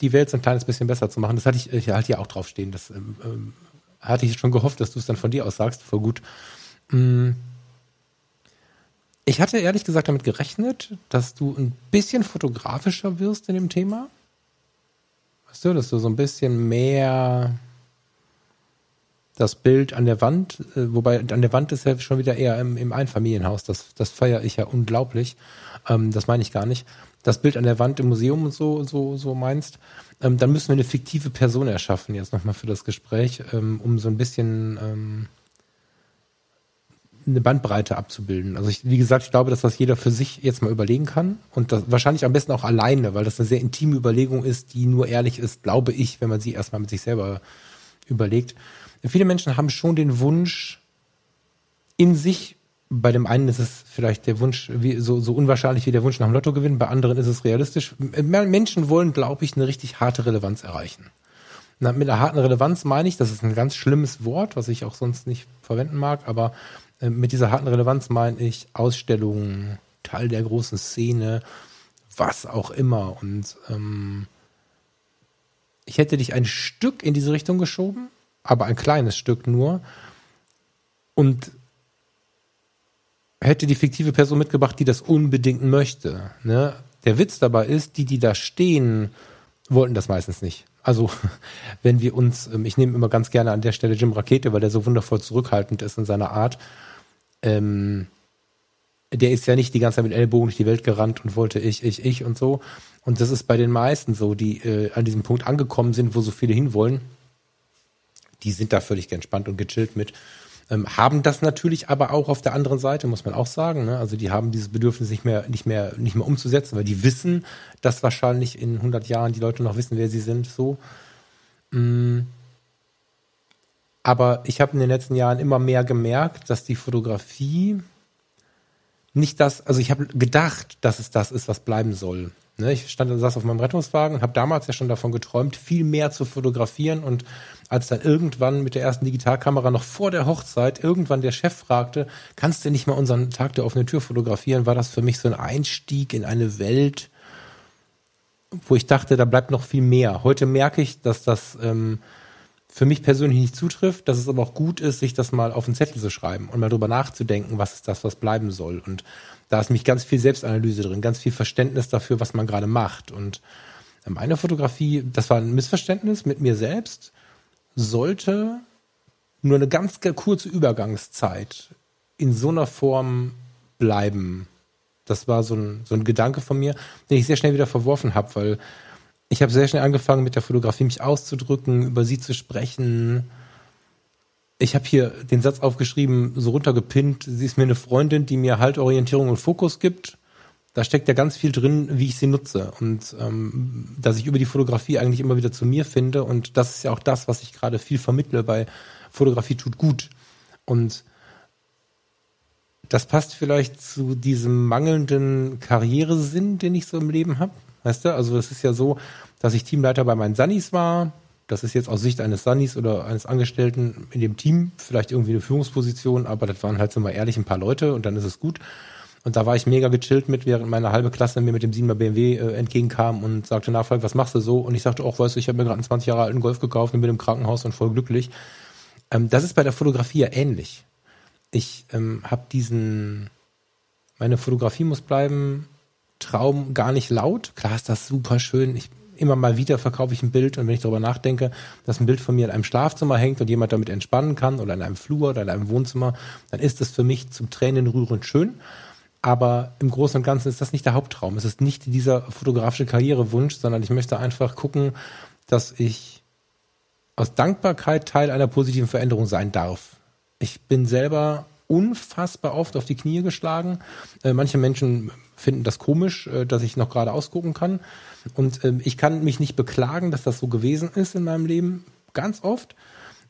die Welt so ein kleines bisschen besser zu machen. Das hatte ich, ich hatte ja auch draufstehen. Das ähm, ähm, hatte ich schon gehofft, dass du es dann von dir aus sagst. Voll gut. Mm ich hatte ehrlich gesagt damit gerechnet, dass du ein bisschen fotografischer wirst in dem Thema. Weißt du, dass du so ein bisschen mehr das Bild an der Wand, äh, wobei an der Wand ist ja schon wieder eher im, im Einfamilienhaus, das, das feiere ich ja unglaublich. Ähm, das meine ich gar nicht. Das Bild an der Wand im Museum und so, so, so meinst, ähm, dann müssen wir eine fiktive Person erschaffen, jetzt nochmal für das Gespräch, ähm, um so ein bisschen ähm, eine Bandbreite abzubilden. Also ich, wie gesagt, ich glaube, dass das jeder für sich jetzt mal überlegen kann und das wahrscheinlich am besten auch alleine, weil das eine sehr intime Überlegung ist, die nur ehrlich ist, glaube ich, wenn man sie erstmal mit sich selber überlegt. Viele Menschen haben schon den Wunsch in sich, bei dem einen ist es vielleicht der Wunsch, wie, so, so unwahrscheinlich wie der Wunsch nach dem Lottogewinn, bei anderen ist es realistisch. Menschen wollen, glaube ich, eine richtig harte Relevanz erreichen. Na, mit einer harten Relevanz meine ich, das ist ein ganz schlimmes Wort, was ich auch sonst nicht verwenden mag, aber mit dieser harten Relevanz meine ich Ausstellungen, Teil der großen Szene, was auch immer. Und ähm, ich hätte dich ein Stück in diese Richtung geschoben, aber ein kleines Stück nur. Und hätte die fiktive Person mitgebracht, die das unbedingt möchte. Ne? Der Witz dabei ist, die, die da stehen, wollten das meistens nicht. Also wenn wir uns, ähm, ich nehme immer ganz gerne an der Stelle Jim Rakete, weil der so wundervoll zurückhaltend ist in seiner Art ähm, der ist ja nicht die ganze Zeit mit Ellbogen durch die Welt gerannt und wollte ich, ich, ich und so. Und das ist bei den meisten so, die äh, an diesem Punkt angekommen sind, wo so viele hinwollen. Die sind da völlig entspannt und gechillt mit. Ähm, haben das natürlich aber auch auf der anderen Seite, muss man auch sagen. Ne? Also die haben dieses Bedürfnis nicht mehr, nicht mehr, nicht mehr umzusetzen, weil die wissen, dass wahrscheinlich in 100 Jahren die Leute noch wissen, wer sie sind. So. Mm. Aber ich habe in den letzten Jahren immer mehr gemerkt, dass die Fotografie nicht das, also ich habe gedacht, dass es das ist, was bleiben soll. Ne, ich stand, saß auf meinem Rettungswagen und habe damals ja schon davon geträumt, viel mehr zu fotografieren. Und als dann irgendwann mit der ersten Digitalkamera noch vor der Hochzeit irgendwann der Chef fragte, kannst du nicht mal unseren Tag der offenen Tür fotografieren, war das für mich so ein Einstieg in eine Welt, wo ich dachte, da bleibt noch viel mehr. Heute merke ich, dass das ähm, für mich persönlich nicht zutrifft, dass es aber auch gut ist, sich das mal auf den Zettel zu schreiben und mal drüber nachzudenken, was ist das, was bleiben soll. Und da ist nämlich ganz viel Selbstanalyse drin, ganz viel Verständnis dafür, was man gerade macht. Und Meine Fotografie, das war ein Missverständnis mit mir selbst, sollte nur eine ganz kurze Übergangszeit in so einer Form bleiben. Das war so ein, so ein Gedanke von mir, den ich sehr schnell wieder verworfen habe, weil ich habe sehr schnell angefangen, mit der Fotografie mich auszudrücken, über sie zu sprechen. Ich habe hier den Satz aufgeschrieben, so runtergepinnt, sie ist mir eine Freundin, die mir halt Orientierung und Fokus gibt. Da steckt ja ganz viel drin, wie ich sie nutze und ähm, dass ich über die Fotografie eigentlich immer wieder zu mir finde und das ist ja auch das, was ich gerade viel vermittle bei Fotografie tut gut. Und das passt vielleicht zu diesem mangelnden Karrieresinn, den ich so im Leben habe. Weißt du, also es ist ja so, dass ich Teamleiter bei meinen Sunnies war. Das ist jetzt aus Sicht eines Sunnies oder eines Angestellten in dem Team vielleicht irgendwie eine Führungsposition, aber das waren halt so mal ehrlich ein paar Leute und dann ist es gut. Und da war ich mega gechillt mit, während meine halbe Klasse mir mit dem 7er BMW äh, entgegenkam und sagte nachfragend, was machst du so? Und ich sagte, auch, weißt du, ich habe mir gerade einen 20 Jahre alten Golf gekauft und bin im Krankenhaus und voll glücklich. Ähm, das ist bei der Fotografie ja ähnlich. Ich ähm, habe diesen, meine Fotografie muss bleiben, Traum gar nicht laut. Klar ist das super schön. Ich, immer mal wieder verkaufe ich ein Bild und wenn ich darüber nachdenke, dass ein Bild von mir in einem Schlafzimmer hängt und jemand damit entspannen kann oder in einem Flur oder in einem Wohnzimmer, dann ist das für mich zum Tränen rührend schön. Aber im Großen und Ganzen ist das nicht der Haupttraum. Es ist nicht dieser fotografische Karrierewunsch, sondern ich möchte einfach gucken, dass ich aus Dankbarkeit Teil einer positiven Veränderung sein darf. Ich bin selber unfassbar oft auf die Knie geschlagen. Äh, manche Menschen finden das komisch, äh, dass ich noch gerade ausgucken kann. Und äh, ich kann mich nicht beklagen, dass das so gewesen ist in meinem Leben, ganz oft,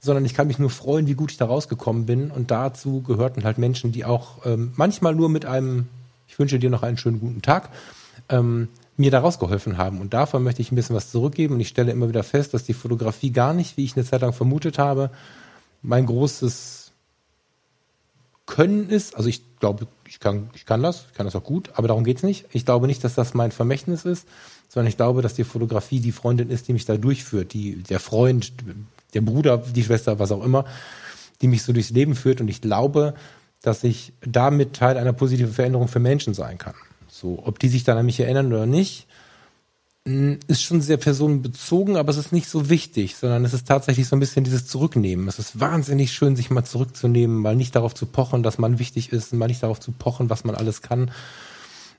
sondern ich kann mich nur freuen, wie gut ich da rausgekommen bin. Und dazu gehörten halt Menschen, die auch ähm, manchmal nur mit einem, ich wünsche dir noch einen schönen guten Tag, ähm, mir da rausgeholfen haben. Und davon möchte ich ein bisschen was zurückgeben. Und ich stelle immer wieder fest, dass die Fotografie gar nicht, wie ich eine Zeit lang vermutet habe, mein großes Können ist. Also ich glaube, ich kann, ich kann das, ich kann das auch gut, aber darum geht's nicht. Ich glaube nicht, dass das mein Vermächtnis ist, sondern ich glaube, dass die Fotografie die Freundin ist, die mich da durchführt, die, der Freund, der Bruder, die Schwester, was auch immer, die mich so durchs Leben führt. Und ich glaube, dass ich damit Teil einer positiven Veränderung für Menschen sein kann. So, ob die sich dann an mich erinnern oder nicht, ist schon sehr personenbezogen, aber es ist nicht so wichtig, sondern es ist tatsächlich so ein bisschen dieses Zurücknehmen. Es ist wahnsinnig schön, sich mal zurückzunehmen, mal nicht darauf zu pochen, dass man wichtig ist, mal nicht darauf zu pochen, was man alles kann.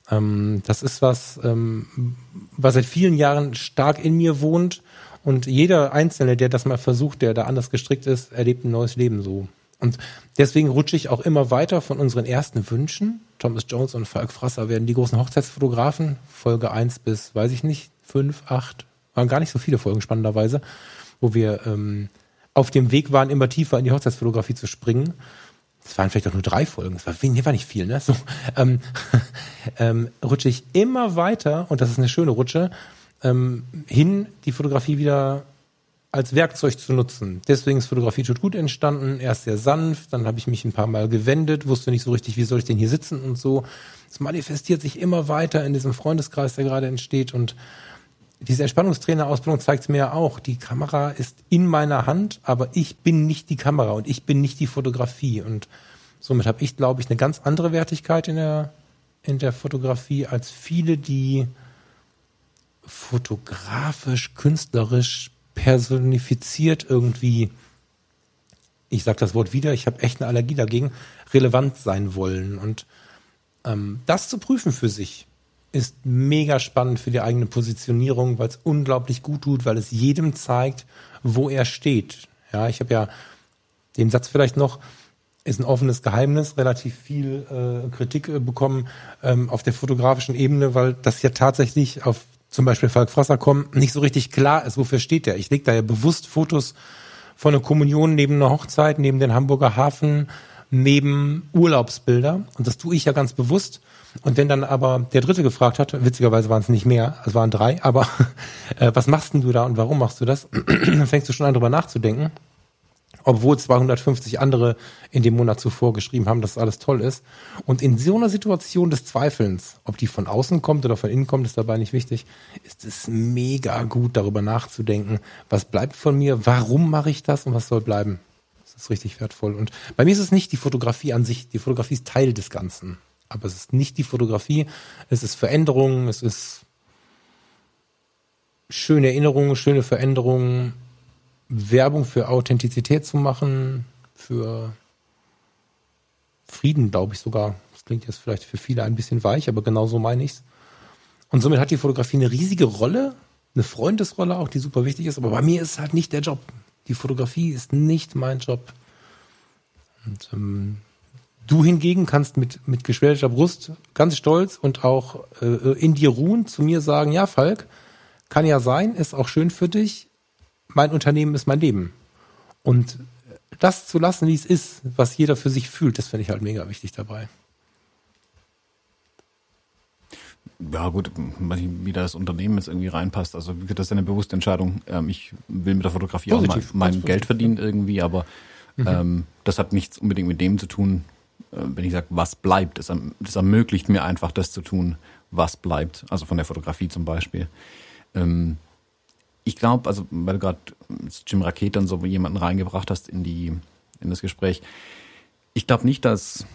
Ähm, das ist was, ähm, was seit vielen Jahren stark in mir wohnt und jeder Einzelne, der das mal versucht, der da anders gestrickt ist, erlebt ein neues Leben so. Und deswegen rutsche ich auch immer weiter von unseren ersten Wünschen. Thomas Jones und Falk Frasser werden die großen Hochzeitsfotografen. Folge eins bis, weiß ich nicht, fünf, acht, waren gar nicht so viele Folgen spannenderweise, wo wir ähm, auf dem Weg waren, immer tiefer in die Hochzeitsfotografie zu springen. Das waren vielleicht auch nur drei Folgen, das war, nee, war nicht viel, ne? So, ähm, ähm, rutsche ich immer weiter, und das ist eine schöne Rutsche, ähm, hin, die Fotografie wieder als Werkzeug zu nutzen. Deswegen ist Fotografie tut gut entstanden. Erst sehr sanft, dann habe ich mich ein paar Mal gewendet, wusste nicht so richtig, wie soll ich denn hier sitzen und so. Es manifestiert sich immer weiter in diesem Freundeskreis, der gerade entsteht. Und diese Entspannungstrainerausbildung zeigt es mir ja auch. Die Kamera ist in meiner Hand, aber ich bin nicht die Kamera und ich bin nicht die Fotografie. Und somit habe ich, glaube ich, eine ganz andere Wertigkeit in der, in der Fotografie als viele, die fotografisch, künstlerisch personifiziert irgendwie, ich sage das Wort wieder, ich habe echt eine Allergie dagegen, relevant sein wollen. Und ähm, das zu prüfen für sich ist mega spannend für die eigene Positionierung, weil es unglaublich gut tut, weil es jedem zeigt, wo er steht. Ja, ich habe ja den Satz vielleicht noch, ist ein offenes Geheimnis, relativ viel äh, Kritik äh, bekommen ähm, auf der fotografischen Ebene, weil das ja tatsächlich auf zum Beispiel Falk Frasser kommen, nicht so richtig klar ist, wofür steht der. Ich lege da ja bewusst Fotos von einer Kommunion neben einer Hochzeit, neben den Hamburger Hafen, neben Urlaubsbilder. Und das tue ich ja ganz bewusst. Und wenn dann aber der Dritte gefragt hat, witzigerweise waren es nicht mehr, es waren drei, aber äh, was machst denn du da und warum machst du das? dann fängst du schon an, drüber nachzudenken obwohl 250 andere in dem Monat zuvor geschrieben haben, dass alles toll ist. Und in so einer Situation des Zweifelns, ob die von außen kommt oder von innen kommt, ist dabei nicht wichtig, ist es mega gut, darüber nachzudenken, was bleibt von mir, warum mache ich das und was soll bleiben. Ist richtig wertvoll. Und bei mir ist es nicht die Fotografie an sich, die Fotografie ist Teil des Ganzen. Aber es ist nicht die Fotografie, es ist Veränderung, es ist schöne Erinnerungen, schöne Veränderungen, Werbung für Authentizität zu machen, für Frieden, glaube ich sogar. Das klingt jetzt vielleicht für viele ein bisschen weich, aber genau so meine ich's. Und somit hat die Fotografie eine riesige Rolle, eine Freundesrolle auch, die super wichtig ist. Aber bei mir ist es halt nicht der Job. Die Fotografie ist nicht mein Job. Und ähm, du hingegen kannst mit, mit geschwellter Brust ganz stolz und auch äh, in dir ruhen zu mir sagen, ja, Falk, kann ja sein, ist auch schön für dich. Mein Unternehmen ist mein Leben. Und das zu lassen, wie es ist, was jeder für sich fühlt, das finde ich halt mega wichtig dabei. Ja gut, wie das Unternehmen jetzt irgendwie reinpasst. Also das ist eine bewusste Entscheidung. Ähm, ich will mit der Fotografie Positiv, auch mein, mein Geld verdienen irgendwie, aber mhm. ähm, das hat nichts unbedingt mit dem zu tun, äh, wenn ich sage, was bleibt. Das, das, ermöglicht mir einfach das zu tun, was bleibt. Also von der Fotografie zum Beispiel. Ähm, ich glaube, also weil du gerade Jim Raket dann so jemanden reingebracht hast in die in das Gespräch, ich glaube nicht, dass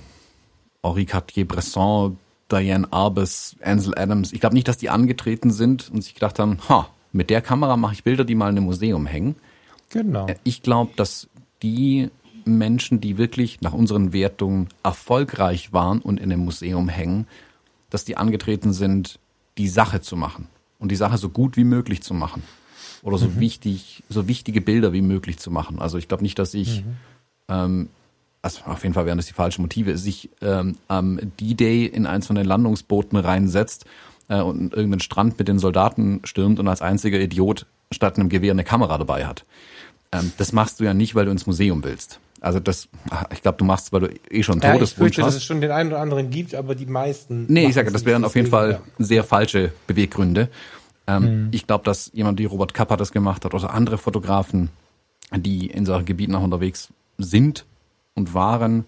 Henri Cartier-Bresson Diane Arbus, Ansel Adams, ich glaube nicht, dass die angetreten sind und sich gedacht haben, ha, mit der Kamera mache ich Bilder, die mal in einem Museum hängen. Genau. Äh, ich glaube, dass die Menschen, die wirklich nach unseren Wertungen erfolgreich waren und in einem Museum hängen, dass die angetreten sind, die Sache zu machen und die Sache so gut wie möglich zu machen oder so mhm. wichtig, so wichtige Bilder wie möglich zu machen. Also ich glaube nicht, dass ich mhm. ähm, also auf jeden Fall wären das die falschen Motive, sich ähm, am D-Day in eins von den Landungsbooten reinsetzt äh, und irgendeinen Strand mit den Soldaten stürmt und als einziger Idiot statt einem Gewehr eine Kamera dabei hat. Ähm, das machst du ja nicht, weil du ins Museum willst. Also das, ich glaube, du machst, weil du eh schon ja, Todeswunsch ich fürchte, hast. dass es schon den einen oder anderen gibt, aber die meisten. Nee, ich sage, das wären auf jeden Fall ja. sehr falsche Beweggründe. Ähm, mhm. Ich glaube, dass jemand wie Robert Kappa das gemacht hat oder andere Fotografen, die in solchen Gebieten auch unterwegs sind und waren,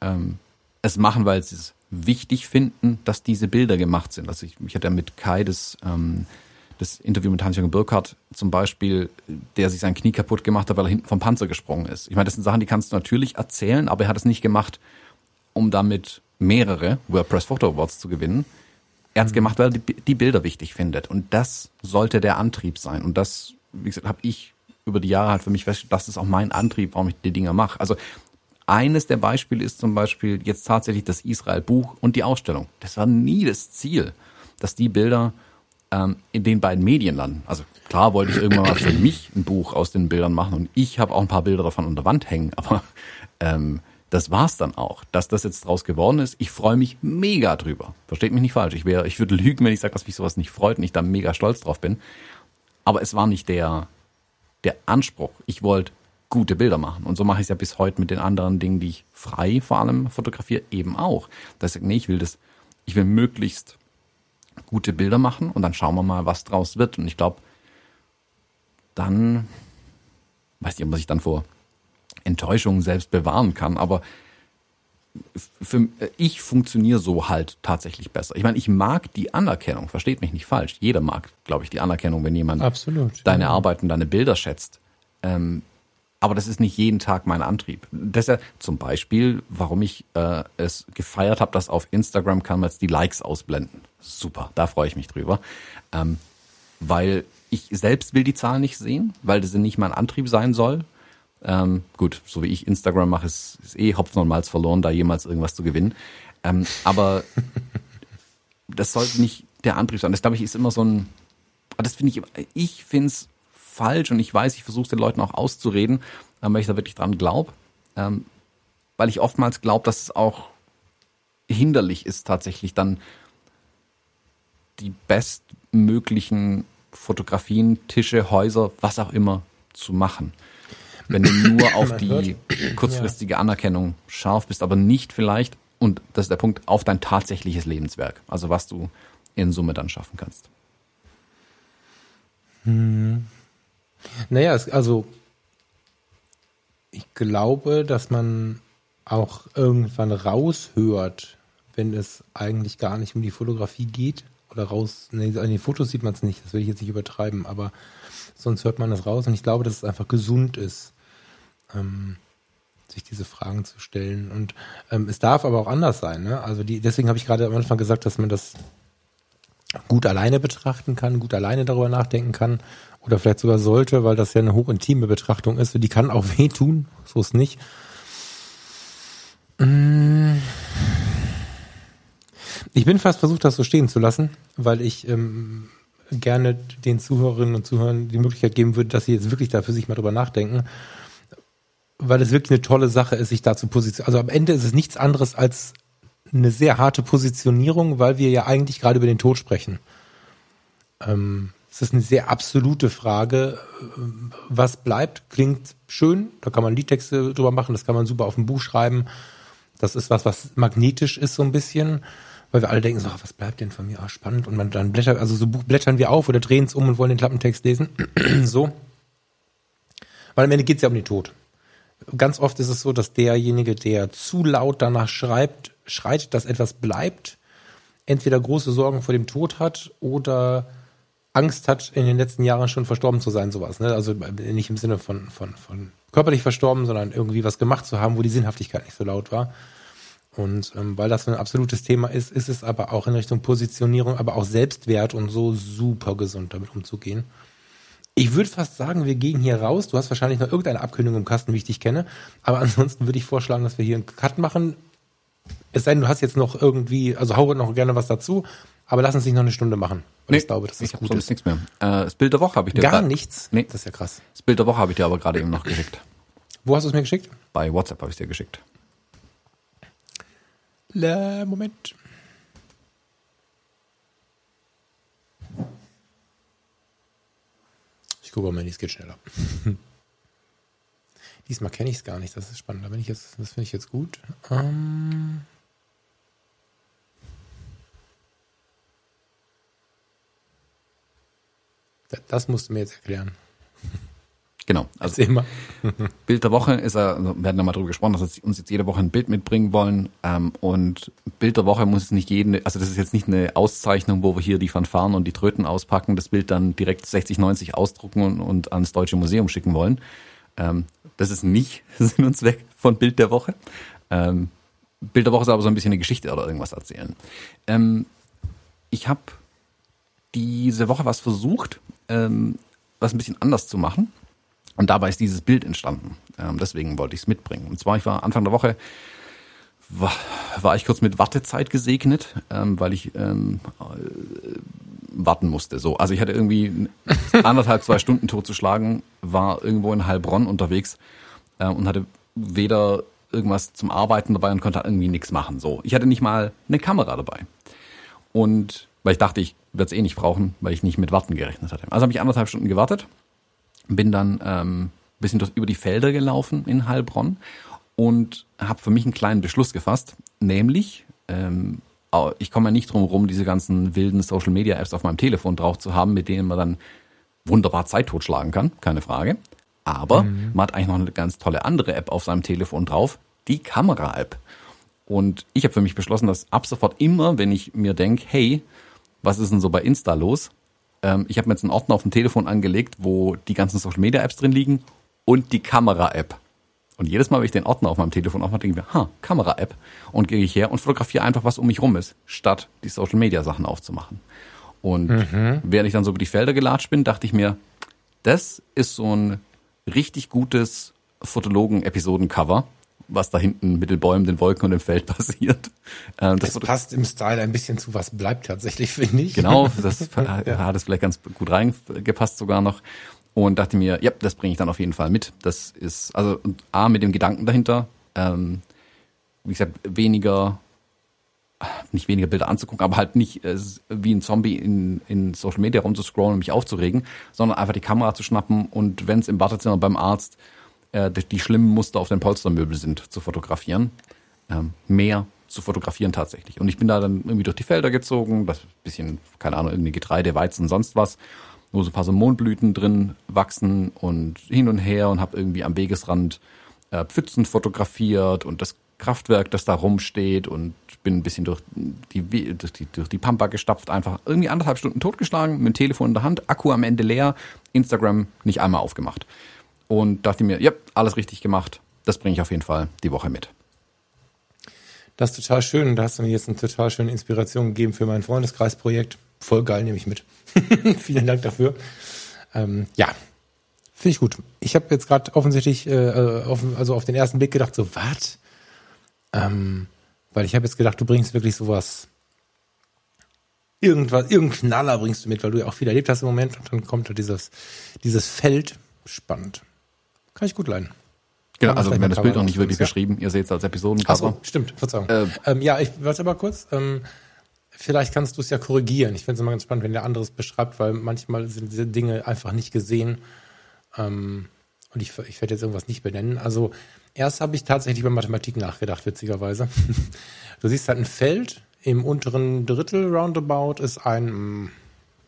ähm, es machen, weil sie es wichtig finden, dass diese Bilder gemacht sind. Also ich, ich hatte ja mit Kai das, ähm, das Interview mit Hans-Jürgen Burkhardt zum Beispiel, der sich sein Knie kaputt gemacht hat, weil er hinten vom Panzer gesprungen ist. Ich meine, das sind Sachen, die kannst du natürlich erzählen, aber er hat es nicht gemacht, um damit mehrere WordPress Photo Awards zu gewinnen. Er hat es mhm. gemacht, weil er die, die Bilder wichtig findet. Und das sollte der Antrieb sein. Und das, wie gesagt, habe ich über die Jahre halt für mich festgestellt, das ist auch mein Antrieb, warum ich die Dinger mache. Also eines der Beispiele ist zum Beispiel jetzt tatsächlich das Israel-Buch und die Ausstellung. Das war nie das Ziel, dass die Bilder ähm, in den beiden Medien landen. Also klar wollte ich irgendwann mal für mich ein Buch aus den Bildern machen und ich habe auch ein paar Bilder davon an der Wand hängen, aber ähm, das war's dann auch. Dass das jetzt draus geworden ist, ich freue mich mega drüber. Versteht mich nicht falsch. Ich wäre, ich würde lügen, wenn ich sage, dass mich sowas nicht freut und ich da mega stolz drauf bin. Aber es war nicht der, der Anspruch. Ich wollte gute Bilder machen. Und so mache ich es ja bis heute mit den anderen Dingen, die ich frei vor allem fotografiere, eben auch. Dass ich, nee, ich will das, ich will möglichst gute Bilder machen und dann schauen wir mal, was draus wird. Und ich glaube, dann, weiß nicht, ob man sich dann vor Enttäuschungen selbst bewahren kann, aber für, ich funktioniere so halt tatsächlich besser. Ich meine, ich mag die Anerkennung, versteht mich nicht falsch. Jeder mag, glaube ich, die Anerkennung, wenn jemand Absolut, deine ja. Arbeiten, deine Bilder schätzt. Ähm, aber das ist nicht jeden Tag mein Antrieb. Deshalb zum Beispiel, warum ich äh, es gefeiert habe, dass auf Instagram kann man jetzt die Likes ausblenden. Super, da freue ich mich drüber. Ähm, weil ich selbst will die Zahlen nicht sehen, weil das nicht mein Antrieb sein soll. Ähm, gut, so wie ich Instagram mache, ist, ist eh Hopfen und Malz verloren, da jemals irgendwas zu gewinnen. Ähm, aber das sollte nicht der Antrieb sein. Das glaube ich ist immer so ein, das finde ich, ich finde es falsch und ich weiß, ich versuche den Leuten auch auszureden, ähm, weil ich da wirklich dran glaube. Ähm, weil ich oftmals glaube, dass es auch hinderlich ist, tatsächlich dann die bestmöglichen Fotografien, Tische, Häuser, was auch immer zu machen. Wenn du nur auf die kurzfristige Anerkennung scharf bist, aber nicht vielleicht, und das ist der Punkt, auf dein tatsächliches Lebenswerk. Also was du in Summe dann schaffen kannst. Hm. Naja, es, also ich glaube, dass man auch irgendwann raushört, wenn es eigentlich gar nicht um die Fotografie geht. Oder raus, nee, an den Fotos sieht man es nicht, das will ich jetzt nicht übertreiben, aber sonst hört man das raus und ich glaube, dass es einfach gesund ist, ähm, sich diese Fragen zu stellen. Und ähm, es darf aber auch anders sein, ne? Also die, deswegen habe ich gerade am Anfang gesagt, dass man das gut alleine betrachten kann, gut alleine darüber nachdenken kann oder vielleicht sogar sollte, weil das ja eine hochintime Betrachtung ist. Die kann auch wehtun, so ist nicht. Mm. Ich bin fast versucht, das so stehen zu lassen, weil ich ähm, gerne den Zuhörerinnen und Zuhörern die Möglichkeit geben würde, dass sie jetzt wirklich da für sich mal drüber nachdenken, weil es wirklich eine tolle Sache ist, sich da zu positionieren. Also am Ende ist es nichts anderes als eine sehr harte Positionierung, weil wir ja eigentlich gerade über den Tod sprechen. Ähm, es ist eine sehr absolute Frage. Was bleibt, klingt schön. Da kann man Liedtexte drüber machen. Das kann man super auf ein Buch schreiben. Das ist was, was magnetisch ist so ein bisschen. Weil wir alle denken so, was bleibt denn von mir? Ah, spannend. Und man dann blättert, also so Buch blättern wir auf oder drehen es um und wollen den Klappentext lesen. so. Weil am Ende geht es ja um den Tod. Ganz oft ist es so, dass derjenige, der zu laut danach schreibt, schreit, dass etwas bleibt, entweder große Sorgen vor dem Tod hat oder Angst hat, in den letzten Jahren schon verstorben zu sein, sowas. Ne? Also nicht im Sinne von, von, von körperlich verstorben, sondern irgendwie was gemacht zu haben, wo die Sinnhaftigkeit nicht so laut war. Und ähm, weil das ein absolutes Thema ist, ist es aber auch in Richtung Positionierung, aber auch Selbstwert und so super gesund damit umzugehen. Ich würde fast sagen, wir gehen hier raus. Du hast wahrscheinlich noch irgendeine Abkündigung im Kasten, wie ich dich kenne. Aber ansonsten würde ich vorschlagen, dass wir hier einen Cut machen. Es sei denn, du hast jetzt noch irgendwie, also hau noch gerne was dazu, aber lass uns nicht noch eine Stunde machen. Nee, ich glaube, das ist ich gut. Sonst nichts mehr. Äh, das Bild der Woche habe ich dir Gar nichts? Nee. Das ist ja krass. Das Bild der Woche habe ich dir aber gerade eben noch geschickt. Wo hast du es mir geschickt? Bei WhatsApp habe ich es dir geschickt. Le Moment. Ich gucke mal, es geht schneller. Diesmal kenne ich es gar nicht, das ist spannend. Da ich jetzt, das finde ich jetzt gut. Ähm das musst du mir jetzt erklären. Genau. Also immer. Bild der Woche ist er, also wir hatten ja mal darüber gesprochen, dass wir uns jetzt jede Woche ein Bild mitbringen wollen. Ähm, und Bild der Woche muss es nicht jeden, also das ist jetzt nicht eine Auszeichnung, wo wir hier die Fanfaren und die Tröten auspacken, das Bild dann direkt 60, 90 ausdrucken und, und ans Deutsche Museum schicken wollen. Ähm, das ist nicht Sinn und Zweck von Bild der Woche. Ähm, Bild der Woche ist aber so ein bisschen eine Geschichte oder irgendwas erzählen. Ähm, ich habe diese Woche was versucht, ähm, was ein bisschen anders zu machen. Und dabei ist dieses Bild entstanden. Ähm, deswegen wollte ich es mitbringen. Und zwar, ich war Anfang der Woche, war, war ich kurz mit Wartezeit gesegnet, ähm, weil ich ähm, äh, warten musste. So, also ich hatte irgendwie anderthalb, zwei Stunden totzuschlagen, war irgendwo in Heilbronn unterwegs äh, und hatte weder irgendwas zum Arbeiten dabei und konnte irgendwie nichts machen. So, ich hatte nicht mal eine Kamera dabei. Und weil ich dachte, ich werde es eh nicht brauchen, weil ich nicht mit Warten gerechnet hatte. Also habe ich anderthalb Stunden gewartet, bin dann ähm, bisschen durch, über die Felder gelaufen in Heilbronn und habe für mich einen kleinen Beschluss gefasst, nämlich ähm, ich komme ja nicht drum herum, diese ganzen wilden Social Media Apps auf meinem Telefon drauf zu haben, mit denen man dann wunderbar Zeit totschlagen kann, keine Frage. Aber mhm. man hat eigentlich noch eine ganz tolle andere App auf seinem Telefon drauf, die Kamera-App. Und ich habe für mich beschlossen, dass ab sofort immer, wenn ich mir denke, hey, was ist denn so bei Insta los? Ähm, ich habe mir jetzt einen Ordner auf dem Telefon angelegt, wo die ganzen Social Media Apps drin liegen und die Kamera-App. Und jedes Mal, wenn ich den Ordner auf meinem Telefon aufmache, denke ich mir, ha, Kamera-App. Und gehe ich her und fotografiere einfach, was um mich rum ist, statt die Social Media Sachen aufzumachen. Und mhm. während ich dann so über die Felder gelatscht bin, dachte ich mir, das ist so ein richtig gutes Fotologen-Episoden-Cover was da hinten mit den Bäumen, den Wolken und dem Feld passiert. Ähm, das, das passt im Style ein bisschen zu was bleibt tatsächlich, finde ich. Genau, das ja. hat es vielleicht ganz gut reingepasst sogar noch. Und dachte mir, ja, das bringe ich dann auf jeden Fall mit. Das ist, also A, mit dem Gedanken dahinter, ähm, wie gesagt, weniger, nicht weniger Bilder anzugucken, aber halt nicht äh, wie ein Zombie in, in Social Media rumzuscrollen und mich aufzuregen, sondern einfach die Kamera zu schnappen und wenn es im Wartezimmer beim Arzt äh, die schlimmen Muster auf den Polstermöbel sind, zu fotografieren. Ähm, mehr zu fotografieren tatsächlich. Und ich bin da dann irgendwie durch die Felder gezogen, das bisschen, keine Ahnung, irgendwie Getreide, Weizen, sonst was, wo so ein paar so Mondblüten drin wachsen und hin und her und habe irgendwie am Wegesrand äh, Pfützen fotografiert und das Kraftwerk, das da rumsteht und bin ein bisschen durch die, durch die, durch die Pampa gestapft, einfach irgendwie anderthalb Stunden totgeschlagen, mit dem Telefon in der Hand, Akku am Ende leer, Instagram nicht einmal aufgemacht und dachte mir, ja, alles richtig gemacht. Das bringe ich auf jeden Fall die Woche mit. Das ist total schön. Da hast du mir jetzt eine total schöne Inspiration gegeben für mein Freundeskreisprojekt. voll geil, nehme ich mit. Vielen Dank dafür. Ähm, ja, finde ich gut. Ich habe jetzt gerade offensichtlich, äh, äh, auf, also auf den ersten Blick gedacht, so, was? Ähm, weil ich habe jetzt gedacht, du bringst wirklich sowas, irgendwas, irgendeinen Knaller bringst du mit, weil du ja auch viel erlebt hast im Moment und dann kommt da dieses, dieses Feld. Spannend. Kann ich gut leiden. Genau, also wir haben mal das Bild noch nicht wirklich ja? beschrieben. Ihr seht es als Episodencover. so, stimmt, Verzeihung. Äh, ähm, ja, ich warte aber kurz. Ähm, vielleicht kannst du es ja korrigieren. Ich finde es immer ganz spannend, wenn der anderes beschreibt, weil manchmal sind diese Dinge einfach nicht gesehen. Ähm, und ich, ich werde jetzt irgendwas nicht benennen. Also erst habe ich tatsächlich über Mathematik nachgedacht, witzigerweise. du siehst halt ein Feld. Im unteren Drittel roundabout ist ein, mm,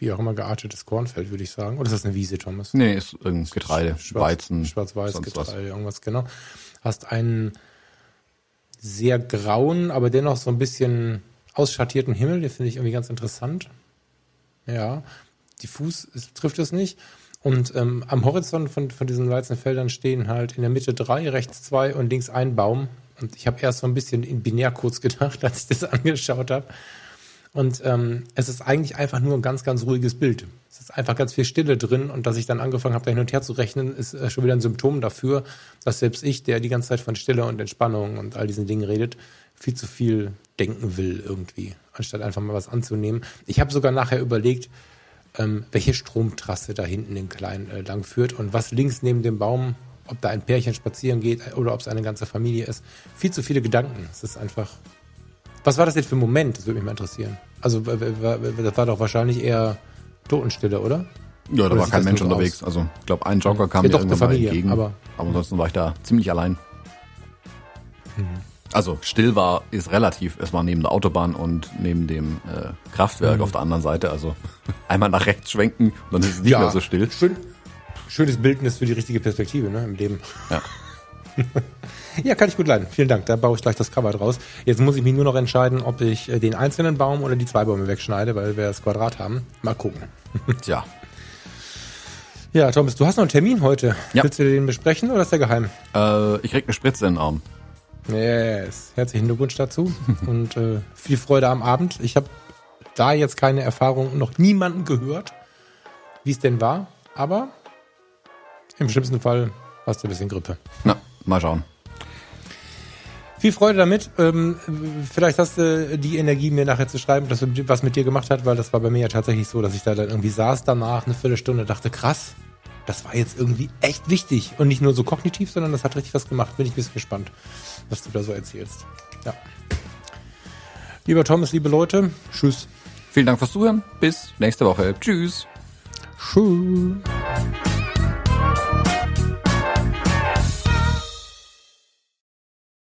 wie auch immer geartetes Kornfeld, würde ich sagen. Oder ist das eine Wiese, Thomas? Nee, ist irgendein Getreide, Schwarz- Weizen, Schwarz-Weiß. Getreide, irgendwas, genau. Hast einen sehr grauen, aber dennoch so ein bisschen ausschattierten Himmel, den finde ich irgendwie ganz interessant. Ja, diffus ist, trifft es nicht. Und ähm, am Horizont von, von diesen Weizenfeldern stehen halt in der Mitte drei, rechts zwei und links ein Baum. Und ich habe erst so ein bisschen in Binärcodes gedacht, als ich das angeschaut habe. Und ähm, es ist eigentlich einfach nur ein ganz, ganz ruhiges Bild. Es ist einfach ganz viel Stille drin und dass ich dann angefangen habe, da hin und her zu rechnen, ist äh, schon wieder ein Symptom dafür, dass selbst ich, der die ganze Zeit von Stille und Entspannung und all diesen Dingen redet, viel zu viel denken will irgendwie, anstatt einfach mal was anzunehmen. Ich habe sogar nachher überlegt, ähm, welche Stromtrasse da hinten den Kleinen äh, lang führt und was links neben dem Baum, ob da ein Pärchen spazieren geht oder ob es eine ganze Familie ist. Viel zu viele Gedanken. Es ist einfach was war das jetzt für ein Moment? Das würde mich mal interessieren. Also, das war doch wahrscheinlich eher Totenstille, oder? Ja, da Oder war kein Mensch unterwegs. Also ich glaube, ein Jogger kam Ja, mir doch, irgendwann Familie, entgegen. aber- Aber, ansonsten war ich da ziemlich allein. Mhm. Also still war, ist relativ. Es war neben der Autobahn und neben dem äh, Kraftwerk Mhm. auf der anderen Seite. Also einmal nach rechts schwenken und dann ist es nicht mehr so still. Schön, schönes Bildnis für die richtige Perspektive ne, im Leben. Ja. Ja, kann ich gut leiden. Vielen Dank. Da baue ich gleich das Cover draus. Jetzt muss ich mich nur noch entscheiden, ob ich äh, den einzelnen Baum oder die zwei Bäume wegschneide, weil wir das Quadrat haben. Mal gucken. Tja. Ja, Thomas, du hast noch einen Termin heute. Ja. Willst du den besprechen oder ist der geheim? Äh, ich krieg eine Spritze in den Arm. Yes. Herzlichen Glückwunsch dazu und äh, viel Freude am Abend. Ich habe da jetzt keine Erfahrung und noch niemanden gehört, wie es denn war. Aber im schlimmsten Fall hast du ein bisschen Grippe. Na, mal schauen. Viel Freude damit. Ähm, vielleicht hast du die Energie, mir nachher zu schreiben, dass du was mit dir gemacht hat, weil das war bei mir ja tatsächlich so, dass ich da dann irgendwie saß danach eine Viertelstunde, dachte, krass, das war jetzt irgendwie echt wichtig. Und nicht nur so kognitiv, sondern das hat richtig was gemacht. Bin ich ein bisschen gespannt, was du da so erzählst. Ja. Lieber Thomas, liebe Leute, tschüss. Vielen Dank fürs Zuhören. Bis nächste Woche. Tschüss. Tschüss.